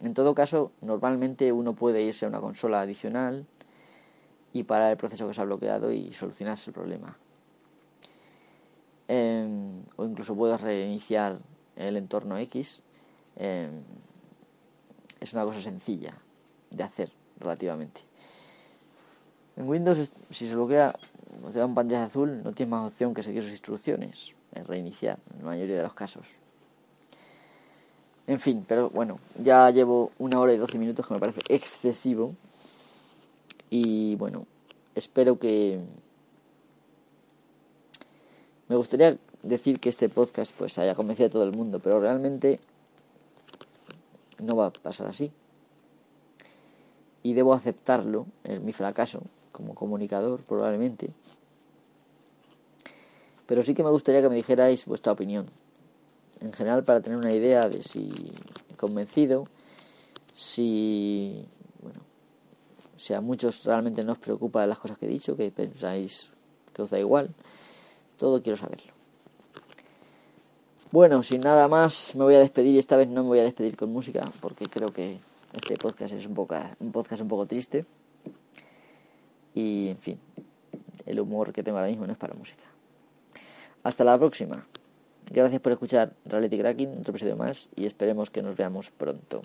En todo caso, normalmente uno puede irse a una consola adicional y parar el proceso que se ha bloqueado y solucionarse el problema. Em, o incluso puedes reiniciar el entorno X. Em, es una cosa sencilla de hacer relativamente. En Windows, si se bloquea te da un pantalla azul, no tienes más opción que seguir sus instrucciones, es reiniciar en la mayoría de los casos. En fin, pero bueno, ya llevo una hora y doce minutos que me parece excesivo. Y bueno, espero que me gustaría decir que este podcast pues haya convencido a todo el mundo, pero realmente no va a pasar así. Y debo aceptarlo, mi fracaso como comunicador probablemente. Pero sí que me gustaría que me dijerais vuestra opinión. En general para tener una idea de si convencido, si bueno, si a muchos realmente no os preocupa las cosas que he dicho, que pensáis que os da igual todo quiero saberlo. Bueno, sin nada más, me voy a despedir y esta vez no me voy a despedir con música porque creo que este podcast es un, poco, un podcast un poco triste. Y, en fin, el humor que tengo ahora mismo no es para música. Hasta la próxima. Gracias por escuchar Reality Cracking, otro episodio más, y esperemos que nos veamos pronto.